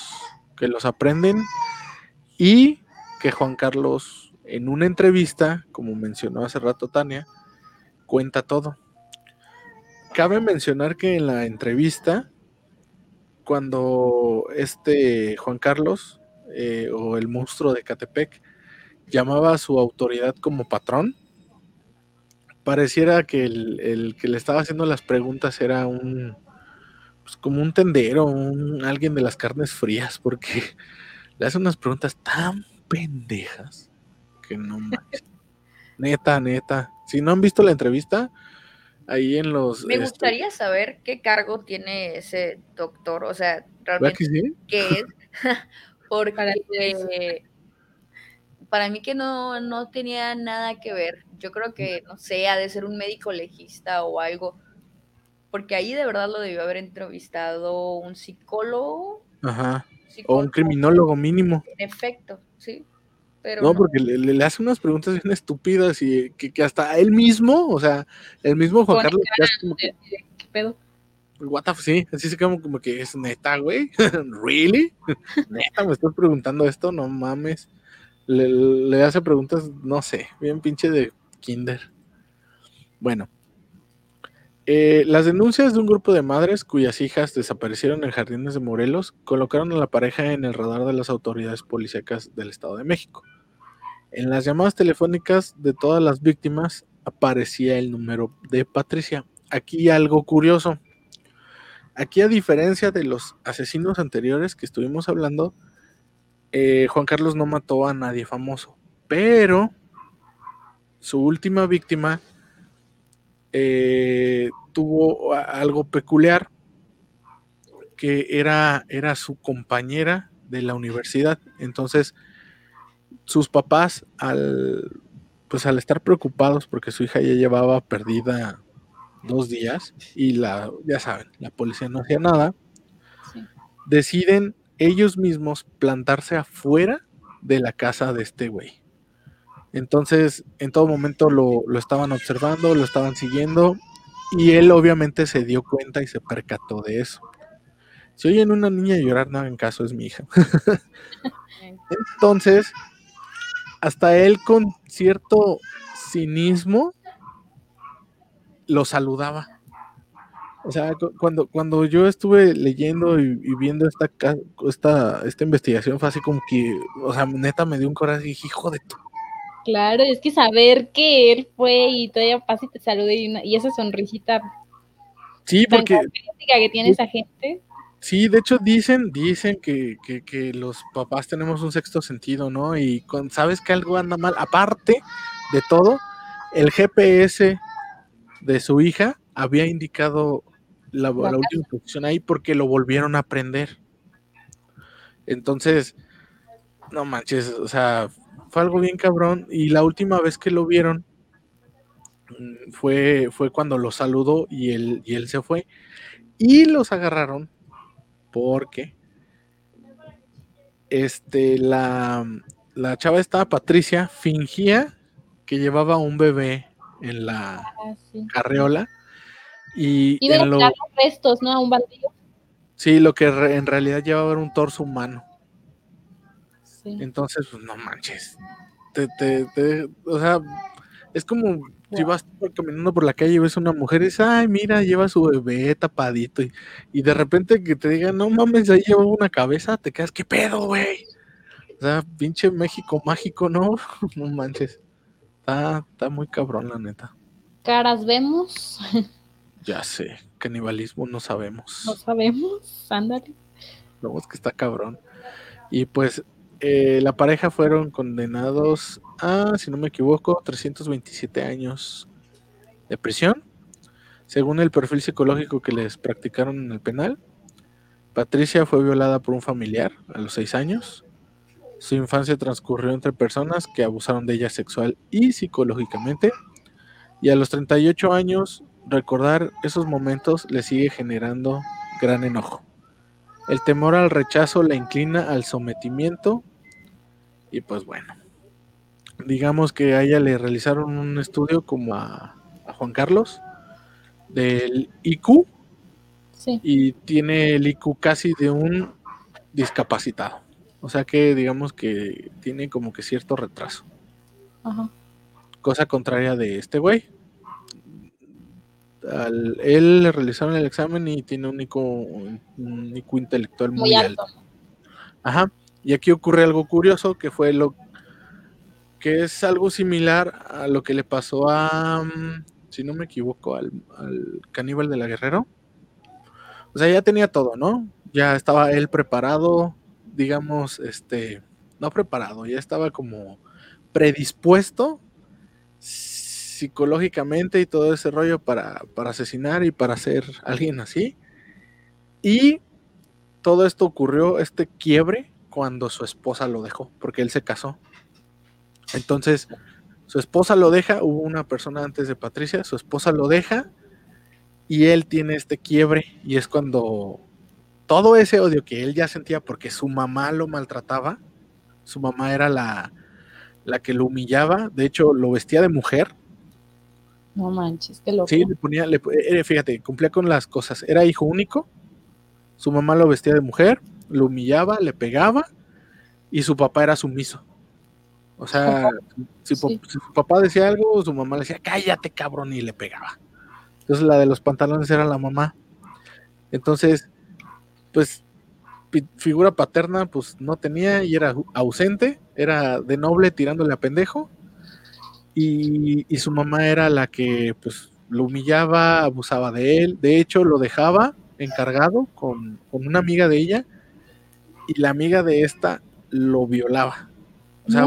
que los aprenden y que Juan Carlos en una entrevista, como mencionó hace rato Tania, cuenta todo. Cabe mencionar que en la entrevista, cuando este Juan Carlos eh, o el monstruo de Catepec llamaba a su autoridad como patrón, pareciera que el, que le estaba haciendo las preguntas era un, pues como un tendero, un, alguien de las carnes frías, porque le hace unas preguntas tan pendejas que no manches. neta, neta. Si no han visto la entrevista, ahí en los... Me este gustaría saber qué cargo tiene ese doctor, o sea, realmente qué es, porque para mí que no, no tenía nada que ver. Yo creo que, no sé, ha de ser un médico legista o algo, porque ahí de verdad lo debió haber entrevistado un psicólogo. Ajá. o un criminólogo mínimo. En efecto, sí. Pero no, porque le, hace unas preguntas bien estúpidas y que, hasta él mismo, o sea, el mismo Juan Carlos. ¿Qué pedo? What the, sí, así se queda como que es neta, güey. ¿Really? neta, me estás preguntando esto, no mames le, hace preguntas, no sé, bien pinche de kinder. Bueno, eh, las denuncias de un grupo de madres cuyas hijas desaparecieron en jardines de Morelos colocaron a la pareja en el radar de las autoridades policíacas del Estado de México. En las llamadas telefónicas de todas las víctimas aparecía el número de Patricia. Aquí algo curioso. Aquí a diferencia de los asesinos anteriores que estuvimos hablando, eh, Juan Carlos no mató a nadie famoso, pero su última víctima eh, tuvo algo peculiar, que era, era su compañera de la universidad. Entonces, sus papás, al, pues al estar preocupados porque su hija ya llevaba perdida dos días y la, ya saben, la policía no hacía nada, deciden ellos mismos plantarse afuera de la casa de este güey. Entonces, en todo momento lo, estaban observando, lo estaban siguiendo y él obviamente se dio cuenta y se percató de eso. Si oyen una niña llorar, no en caso, es mi hija. Entonces, hasta él con cierto cinismo lo saludaba. O sea, cuando, cuando yo estuve leyendo y, viendo esta, esta, esta investigación, fue así como que, o sea, neta me dio un corazón y dije, hijo de tu. Claro, es que saber que él fue y todavía pasa y te salude y, esa sonrisita. Sí, porque. que tiene esa gente. Sí, de hecho dicen, dicen que, que, que, los papás tenemos un sexto sentido, ¿no? Y cuando sabes que algo anda mal, aparte de todo, el GPS de su hija había indicado la, última posición ahí porque lo volvieron a aprender. Entonces, no manches, o sea, fue algo bien cabrón. Y la última vez que lo vieron mm, fue, fue cuando lo saludó y él, y él se fue. Y los agarraron porque este, la, la chava estaba Patricia, fingía que llevaba un bebé en la ah, carreola y los restos, ¿no? A un baldío. Sí, lo que en realidad llevaba era un torso humano. Sí. Entonces, pues no manches. Te, te, o sea, es como si vas caminando por la calle y ves a una mujer y dices, ay, mira, lleva su bebé tapadito. Y, y de repente que te digan, no mames, ahí lleva una cabeza, te quedas, ¿qué pedo, güey? O sea, pinche México mágico, ¿no? no manches. Está, está muy cabrón, la neta. Caras vemos. Ya sé, canibalismo no sabemos. No sabemos, ándale. No, es que está cabrón. Y pues eh, la pareja fueron condenados a, si no me equivoco, 327 años de prisión. Según el perfil psicológico que les practicaron en el penal, Patricia fue violada por un familiar a los seis años. Su infancia transcurrió entre personas que abusaron de ella sexual y psicológicamente. Y a los 38 años, recordar esos momentos le sigue generando gran enojo. El temor al rechazo la inclina al sometimiento. Y pues bueno, digamos que a ella le realizaron un estudio como a, a Juan Carlos del IQ. Sí. Y tiene el IQ casi de un discapacitado. O sea que digamos que tiene como que cierto retraso. Ajá. Cosa contraria de este güey. Al- él le realizaron el examen y tiene un IQ, un IQ intelectual muy, Muy alto. alto. Ajá. Y aquí ocurre algo curioso que fue lo que es algo similar a lo que le pasó a, mm, si no me equivoco, al, al caníbal de la Guerrero. O sea, ya tenía todo, ¿no? Ya estaba él preparado, digamos, este, no preparado, ya estaba como predispuesto psicológicamente y todo ese rollo para, para asesinar y para ser alguien así. Y todo esto ocurrió, este quiebre, cuando su esposa lo dejó, porque él se casó. Entonces, su esposa lo deja, hubo una persona antes de Patricia, su esposa lo deja y él tiene este quiebre y es cuando todo ese odio que él ya sentía porque su mamá lo maltrataba, su mamá era la, la que lo humillaba, de hecho lo vestía de mujer, No manches, qué loco. Sí, le ponía, le- eh, fíjate, cumplía con las cosas. Era hijo único, su mamá lo vestía de mujer, lo humillaba, le pegaba y su papá era sumiso. O sea, si, Sí. si su papá decía algo, su mamá le decía, cállate cabrón, y le pegaba. Entonces la de los pantalones era la mamá. Entonces, pues figura paterna pues no tenía y era ausente, era de noble tirándole a pendejo y, y su mamá era la que pues lo humillaba, abusaba de él, de hecho lo dejaba encargado con, con una amiga de ella y la amiga de esta lo violaba, o sea,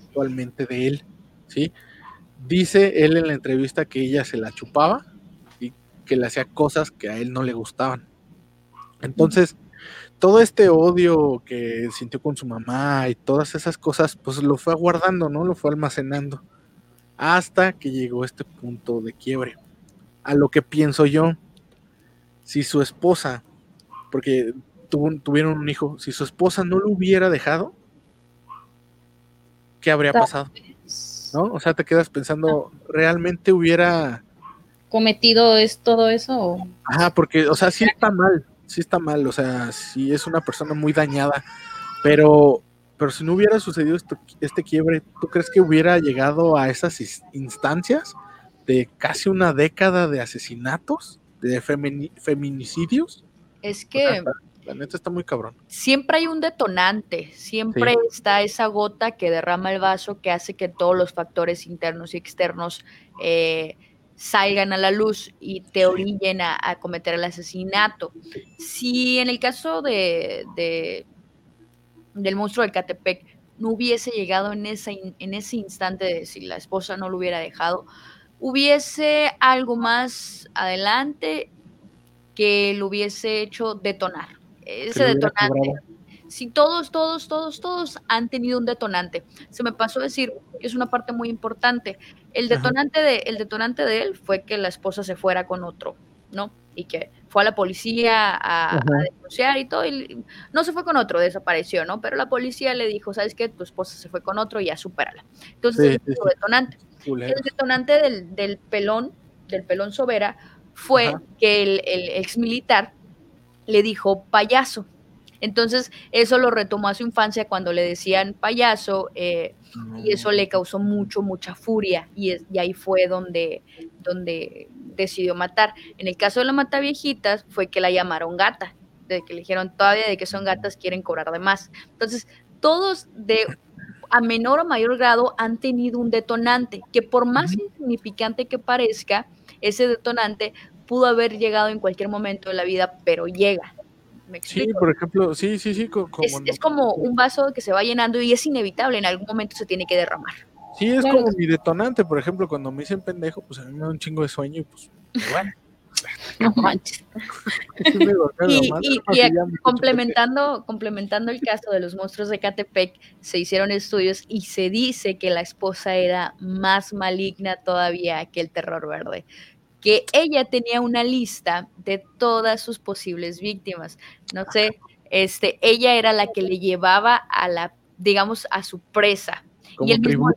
sexualmente de él, ¿sí? Dice él en la entrevista que ella se la chupaba y que le hacía cosas que a él no le gustaban. Entonces, todo este odio que sintió con su mamá y todas esas cosas, pues lo fue aguardando, ¿no? Lo fue almacenando hasta que llegó este punto de quiebre. A lo que pienso yo, si su esposa, porque tuvo- tuvieron un hijo, si su esposa no lo hubiera dejado, ¿qué habría pasado? ¿No? O sea, te quedas pensando, ¿realmente hubiera... ¿Cometido es todo eso? o- Ajá, porque, o sea, sí está mal, sí está mal, o sea, sí es una persona muy dañada, pero, pero si no hubiera sucedido esto- este quiebre, ¿tú crees que hubiera llegado a esas instancias de casi una década de asesinatos, de femini- feminicidios? Es O sea, que la neta está muy cabrón. siempre hay un detonante, siempre Sí. está esa gota que derrama el vaso que hace que todos los factores internos y externos eh, salgan a la luz y te Sí. orillen a, a cometer el asesinato. Si en el caso de, de- del monstruo del Catepec no hubiese llegado en, esa en ese instante de si la esposa no lo hubiera dejado, hubiese algo más adelante que lo hubiese hecho detonar. Ese detonante. Si todos, todos, todos, todos han tenido un detonante. Se me pasó a decir que es una parte muy importante. El Ajá. detonante, de, el detonante de él fue que la esposa se fuera con otro, ¿no? Y que fue a la policía a, denunciar y todo. y no se fue con otro, desapareció, ¿no? Pero la policía le dijo, ¿sabes qué? Tu esposa se fue con otro y ya supérala. Entonces, Sí, sí, sí. detonante. El detonante del, del pelón, del pelón Sobera, fue Ajá. que el, el ex militar le dijo payaso. Entonces, eso lo retomó a su infancia cuando le decían payaso, eh, y eso le causó mucho, mucha furia, y, es- y ahí fue donde, donde decidió matar. En el caso de la mata viejitas, fue que la llamaron gata, de que le dijeron todavía de que son gatas, quieren cobrar de más. Entonces, todos de a menor o mayor grado han tenido un detonante, que por más insignificante que parezca, ese detonante pudo haber llegado en cualquier momento de la vida, pero llega. ¿Me Sí, por ejemplo, sí, sí, sí. Como, es, es como un vaso que se va llenando y es inevitable, en algún momento se tiene que derramar. Sí, es Claro. como mi detonante, por ejemplo, cuando me dicen pendejo, pues a mí me da un chingo de sueño y pues bueno, No manches. y, complementando, complementando el caso de los monstruos de Catepec, se hicieron estudios y se dice que la esposa era más maligna todavía que el terror verde que ella tenía una lista de todas sus posibles víctimas. No sé, este, ella era la que le llevaba a la, digamos, a su presa. Y él, mismo,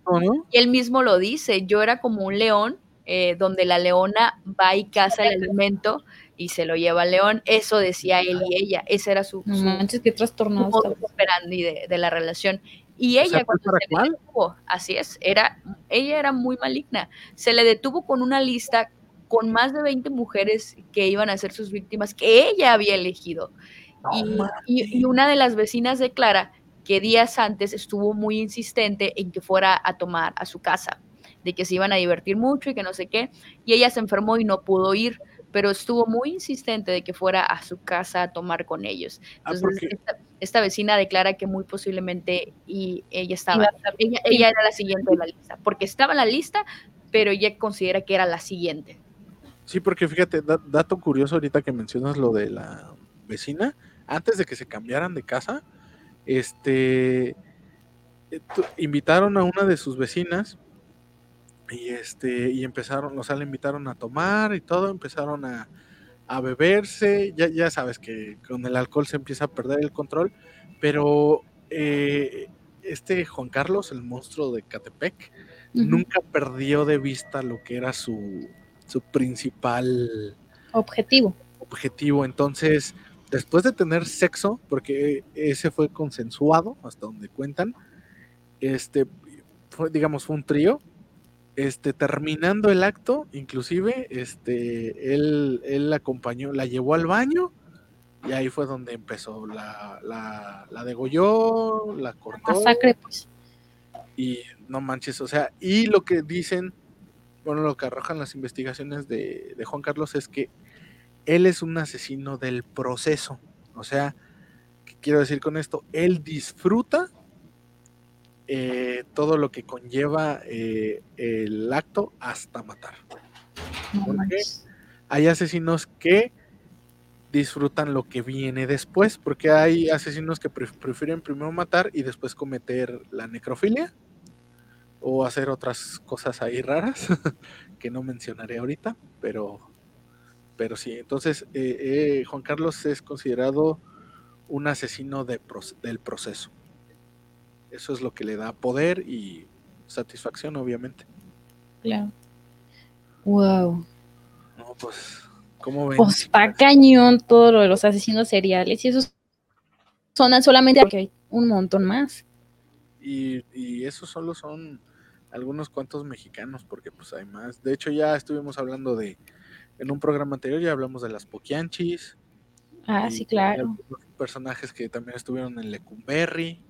y él mismo lo dice, yo era como un león eh, donde la leona va y caza el alimento y se lo lleva al león. Eso decía él y ella. Ese era su. No manches, qué trastornado. esperando de, de, la relación. Y ella, cuando se le detuvo, así es, era, ella era muy maligna. Se le detuvo con una lista con más de 20 mujeres que iban a ser sus víctimas que ella había elegido. y, y, una de las vecinas declara que días antes estuvo muy insistente en que fuera a tomar a su casa de que se iban a divertir mucho y que no sé qué, y ella se enfermó y no pudo ir, pero estuvo muy insistente de que fuera a su casa a tomar con ellos. Ah, Entonces, esta, vecina declara que muy posiblemente y ella estaba, ella, ella era la siguiente de la lista, porque estaba en la lista, pero ella considera que era la siguiente. Sí, porque fíjate, dato curioso ahorita que mencionas lo de la vecina, antes de que se cambiaran de casa, este eh, invitaron a una de sus vecinas y este, y empezaron, o sea, le invitaron a tomar y todo, empezaron a, beberse, ya, ya sabes que con el alcohol se empieza a perder el control, pero eh, este Juan Carlos, el monstruo de Catepec, nunca perdió de vista lo que era su, su principal objetivo. Objetivo. Entonces, después de tener sexo, porque ese fue consensuado, hasta donde cuentan, este, fue, digamos, fue un trío, este, terminando el acto, inclusive, este, él, él la acompañó, la llevó al baño y ahí fue donde empezó. La, la, la degolló, la cortó. Masacre, pues. Y no manches, o sea, y lo que dicen, bueno, lo que arrojan las investigaciones de, de Juan Carlos es que él es un asesino del proceso. O sea, ¿qué quiero decir con esto? Él disfruta eh, todo lo que conlleva eh, el acto hasta matar. Porque hay asesinos que disfrutan lo que viene después, porque hay asesinos que prefieren primero matar y después cometer la necrofilia o hacer otras cosas ahí raras que no mencionaré ahorita, pero, pero sí, entonces eh, Juan Carlos es considerado un asesino del proceso. Eso es lo que le da poder y satisfacción, obviamente. Claro. Wow. No, pues, ¿cómo ven? Pues está cañón todo lo de los asesinos seriales y esos son solamente porque hay un montón más. Y, y esos solo son algunos cuantos mexicanos, porque pues hay más. De hecho, ya estuvimos hablando de, en un programa anterior ya hablamos de las Poquianchis. Ah, sí, claro. Personajes que también estuvieron en Lecumberri.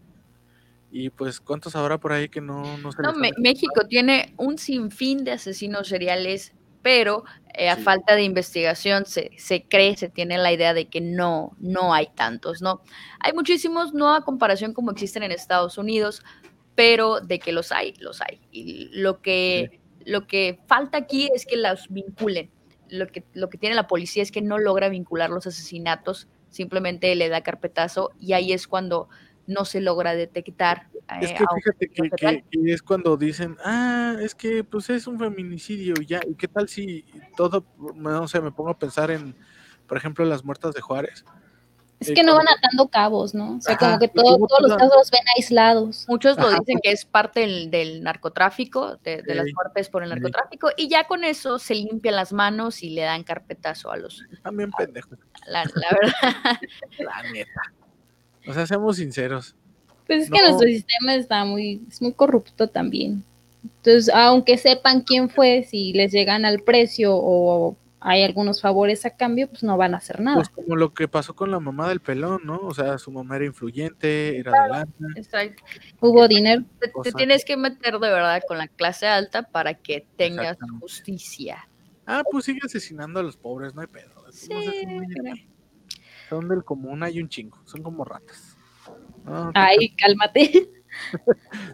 Y pues, ¿cuántos habrá por ahí que no, no se No, México tiene un sinfín de asesinos seriales, pero eh, a falta de investigación se, se, cree, se tiene la idea de que no, no hay tantos, ¿no? Hay muchísimos, no a comparación como existen en Estados Unidos, pero de que los hay, los hay. Y lo que, lo que falta aquí es que los vinculen. Lo que, lo que tiene la policía es que no logra vincular los asesinatos, simplemente le da carpetazo y ahí es cuando no se logra detectar. Es eh, que fíjate que, es cuando dicen, ah, es que pues es un feminicidio, ya, ¿y qué tal si todo, no sé, me pongo a pensar en, por ejemplo, las muertas de Juárez? Es que no van atando cabos, ¿no? O sea, como que todos los casos los ven aislados. Muchos lo dicen que es parte del, narcotráfico, de, las muertes por el narcotráfico, y ya con eso se limpian las manos y le dan carpetazo a los... También pendejos. La, la verdad. la neta. O sea, seamos sinceros. Pues es que nuestro sistema está muy, es muy corrupto también. Entonces, aunque sepan quién fue, si les llegan al precio o hay algunos favores a cambio, pues no van a hacer nada. Pues como lo que pasó con la mamá del pelón, ¿no? O sea, su mamá era influyente, era de lana. Exacto. Hubo dinero. Te, tienes que meter de verdad con la clase alta para que tengas justicia. Ah, pues sigue asesinando a los pobres, no hay pedo. Sí, son del común, hay un chingo, son como ratas. Ay, cálmate.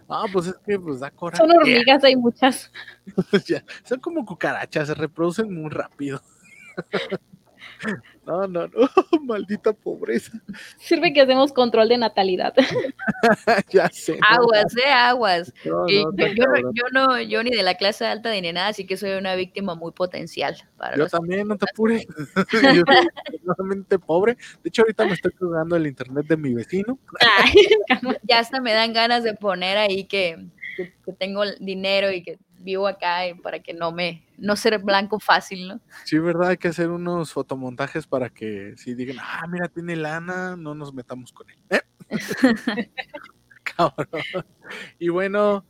Ah, pues es que pues da coraje. Son hormigas, hay muchas. son como cucarachas, se reproducen muy rápido. No, no, no, maldita pobreza. Sirve que hacemos control de natalidad. ya sé. Aguas, eh, aguas. No, no, yo, está yo no, yo no, yo ni de la clase alta ni de nada, así que soy una víctima muy potencial para Yo también, no te apures. Yo soy pobre. De hecho, ahorita me estoy jugando el internet de mi vecino. Ay, ya hasta me dan ganas de poner ahí que, que- que tengo dinero y que vivo acá para que no me no ser blanco fácil, ¿no? Sí, ¿verdad? Hay que hacer unos fotomontajes para que si digan, ah, mira, tiene lana, no nos metamos con él. ¿eh? Cabrón. Y bueno,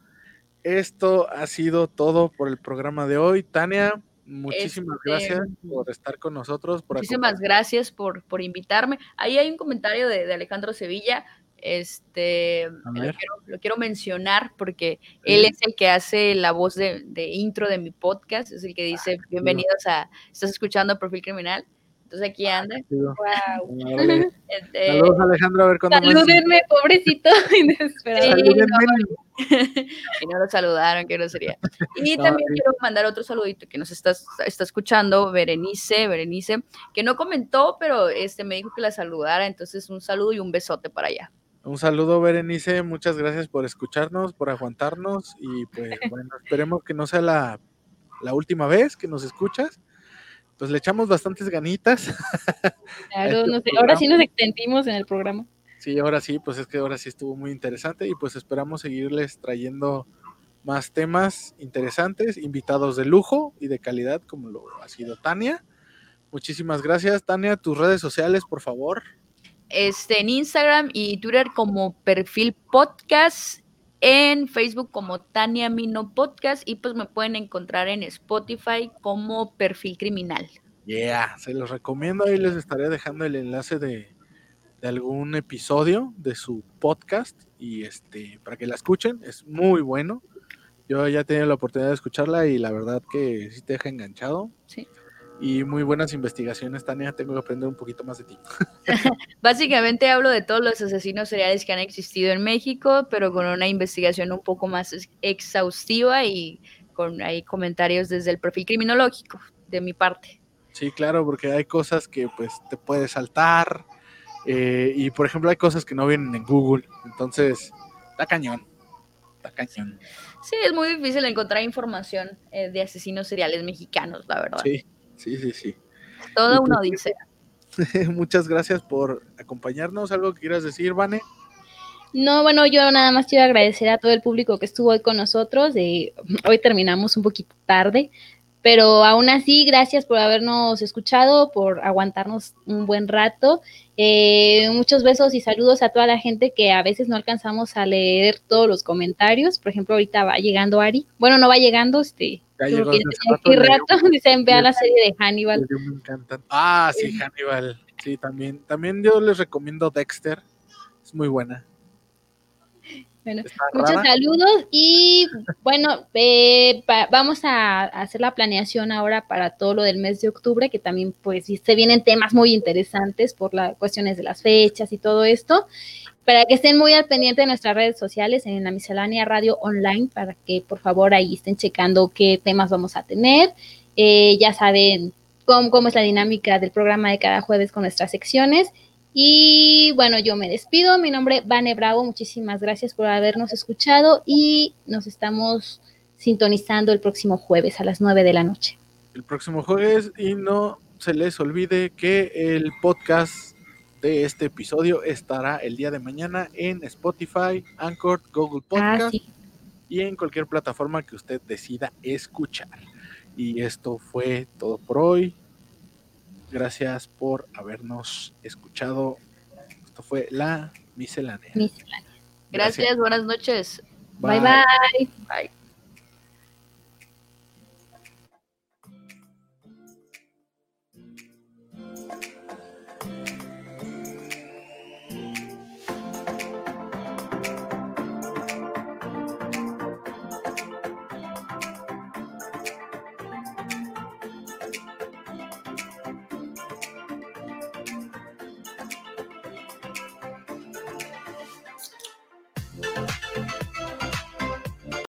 esto ha sido todo por el programa de hoy. Tania, muchísimas Este, gracias por estar con nosotros. Por Muchísimas gracias por, por invitarme. Ahí hay un comentario de, de Alejandro Sevilla. Este lo quiero, lo quiero mencionar porque él es el que hace la voz de, de intro de mi podcast, es el que dice bienvenidos a, estás escuchando Perfil Criminal. Entonces aquí anda. acompañarnos. wow. Este, Saludos, Alejandro, a ver cuándo más- Salúdenme, pobrecito. Inesperado. Salúdenme. que no lo saludaron, que no sería. Y No, también sí. quiero mandar otro saludito que nos está, está escuchando, Berenice, Berenice, que no comentó, pero este me dijo que la saludara, entonces un saludo y un besote para allá. Un saludo, Berenice. Muchas gracias por escucharnos, por aguantarnos. Y pues bueno, esperemos que no sea la, la última vez que nos escuchas. Pues le echamos bastantes ganitas. Claro, Este no sé, ahora sí nos extendimos en el programa. Sí, ahora sí, pues es que ahora sí estuvo muy interesante y pues esperamos seguirles trayendo más temas interesantes, invitados de lujo y de calidad como lo ha sido Tania. Muchísimas gracias, Tania. Tus redes sociales, por favor. Este, en Instagram y Twitter como perfil podcast, en Facebook como Tania Mino Podcast y pues me pueden encontrar en Spotify como perfil criminal. Yeah, se los recomiendo. Ahí les estaré dejando el enlace de, de algún episodio de su podcast y este para que la escuchen. Es muy bueno. Yo ya he tenido la oportunidad de escucharla y la verdad que sí te deja enganchado. Sí. Y muy buenas investigaciones, Tania. Tengo que aprender un poquito más de ti. Básicamente hablo de todos los asesinos seriales que han existido en México, pero con una investigación un poco más ex- exhaustiva y con ahí comentarios desde el perfil criminológico de mi parte. Sí, claro, porque hay cosas que pues te puedes saltar. eh, y por ejemplo, hay cosas que no vienen en Google. Entonces, está cañón. Está cañón. Sí, es muy difícil encontrar información eh, de asesinos seriales mexicanos, la verdad. Sí, sí, sí, sí. Toda Y una pues, odisea. Muchas gracias por acompañarnos. ¿Algo que quieras decir, Vane? No, bueno, yo nada más quiero agradecer a todo el público que estuvo hoy con nosotros. eh, hoy terminamos un poquito tarde, pero aún así, gracias por habernos escuchado, por aguantarnos un buen rato. Eh, muchos besos y saludos a toda la gente que a veces no alcanzamos a leer todos los comentarios. Por ejemplo, ahorita va llegando Ari. Bueno, no va llegando, este. Ya llegó que rato. Dicen, vea le- la serie de Hannibal. Me. Ah, sí, Hannibal. Sí, también. También yo les recomiendo Dexter. Es muy buena. Bueno, Está Muchos rara. saludos y bueno, eh, pa- vamos a hacer la planeación ahora para todo lo del mes de octubre, que también pues se vienen temas muy interesantes por las cuestiones de las fechas y todo esto, para que estén muy al pendiente de nuestras redes sociales en la miscelánea radio online, para que por favor ahí estén checando qué temas vamos a tener. Eh, ya saben cómo, cómo es la dinámica del programa de cada jueves con nuestras secciones. Y bueno, yo me despido. Mi nombre es Vane Bravo. Muchísimas gracias por habernos escuchado y nos estamos sintonizando el próximo jueves a las 9 de la noche. El próximo jueves. Y no se les olvide que el podcast de este episodio estará el día de mañana en Spotify, Anchor, Google Podcast. Ah, sí. y en cualquier plataforma que usted decida escuchar. Y esto fue todo por hoy. Gracias por habernos escuchado. Esto fue la miscelánea. Miscelánea. Gracias, buenas noches. Bye bye. Bye.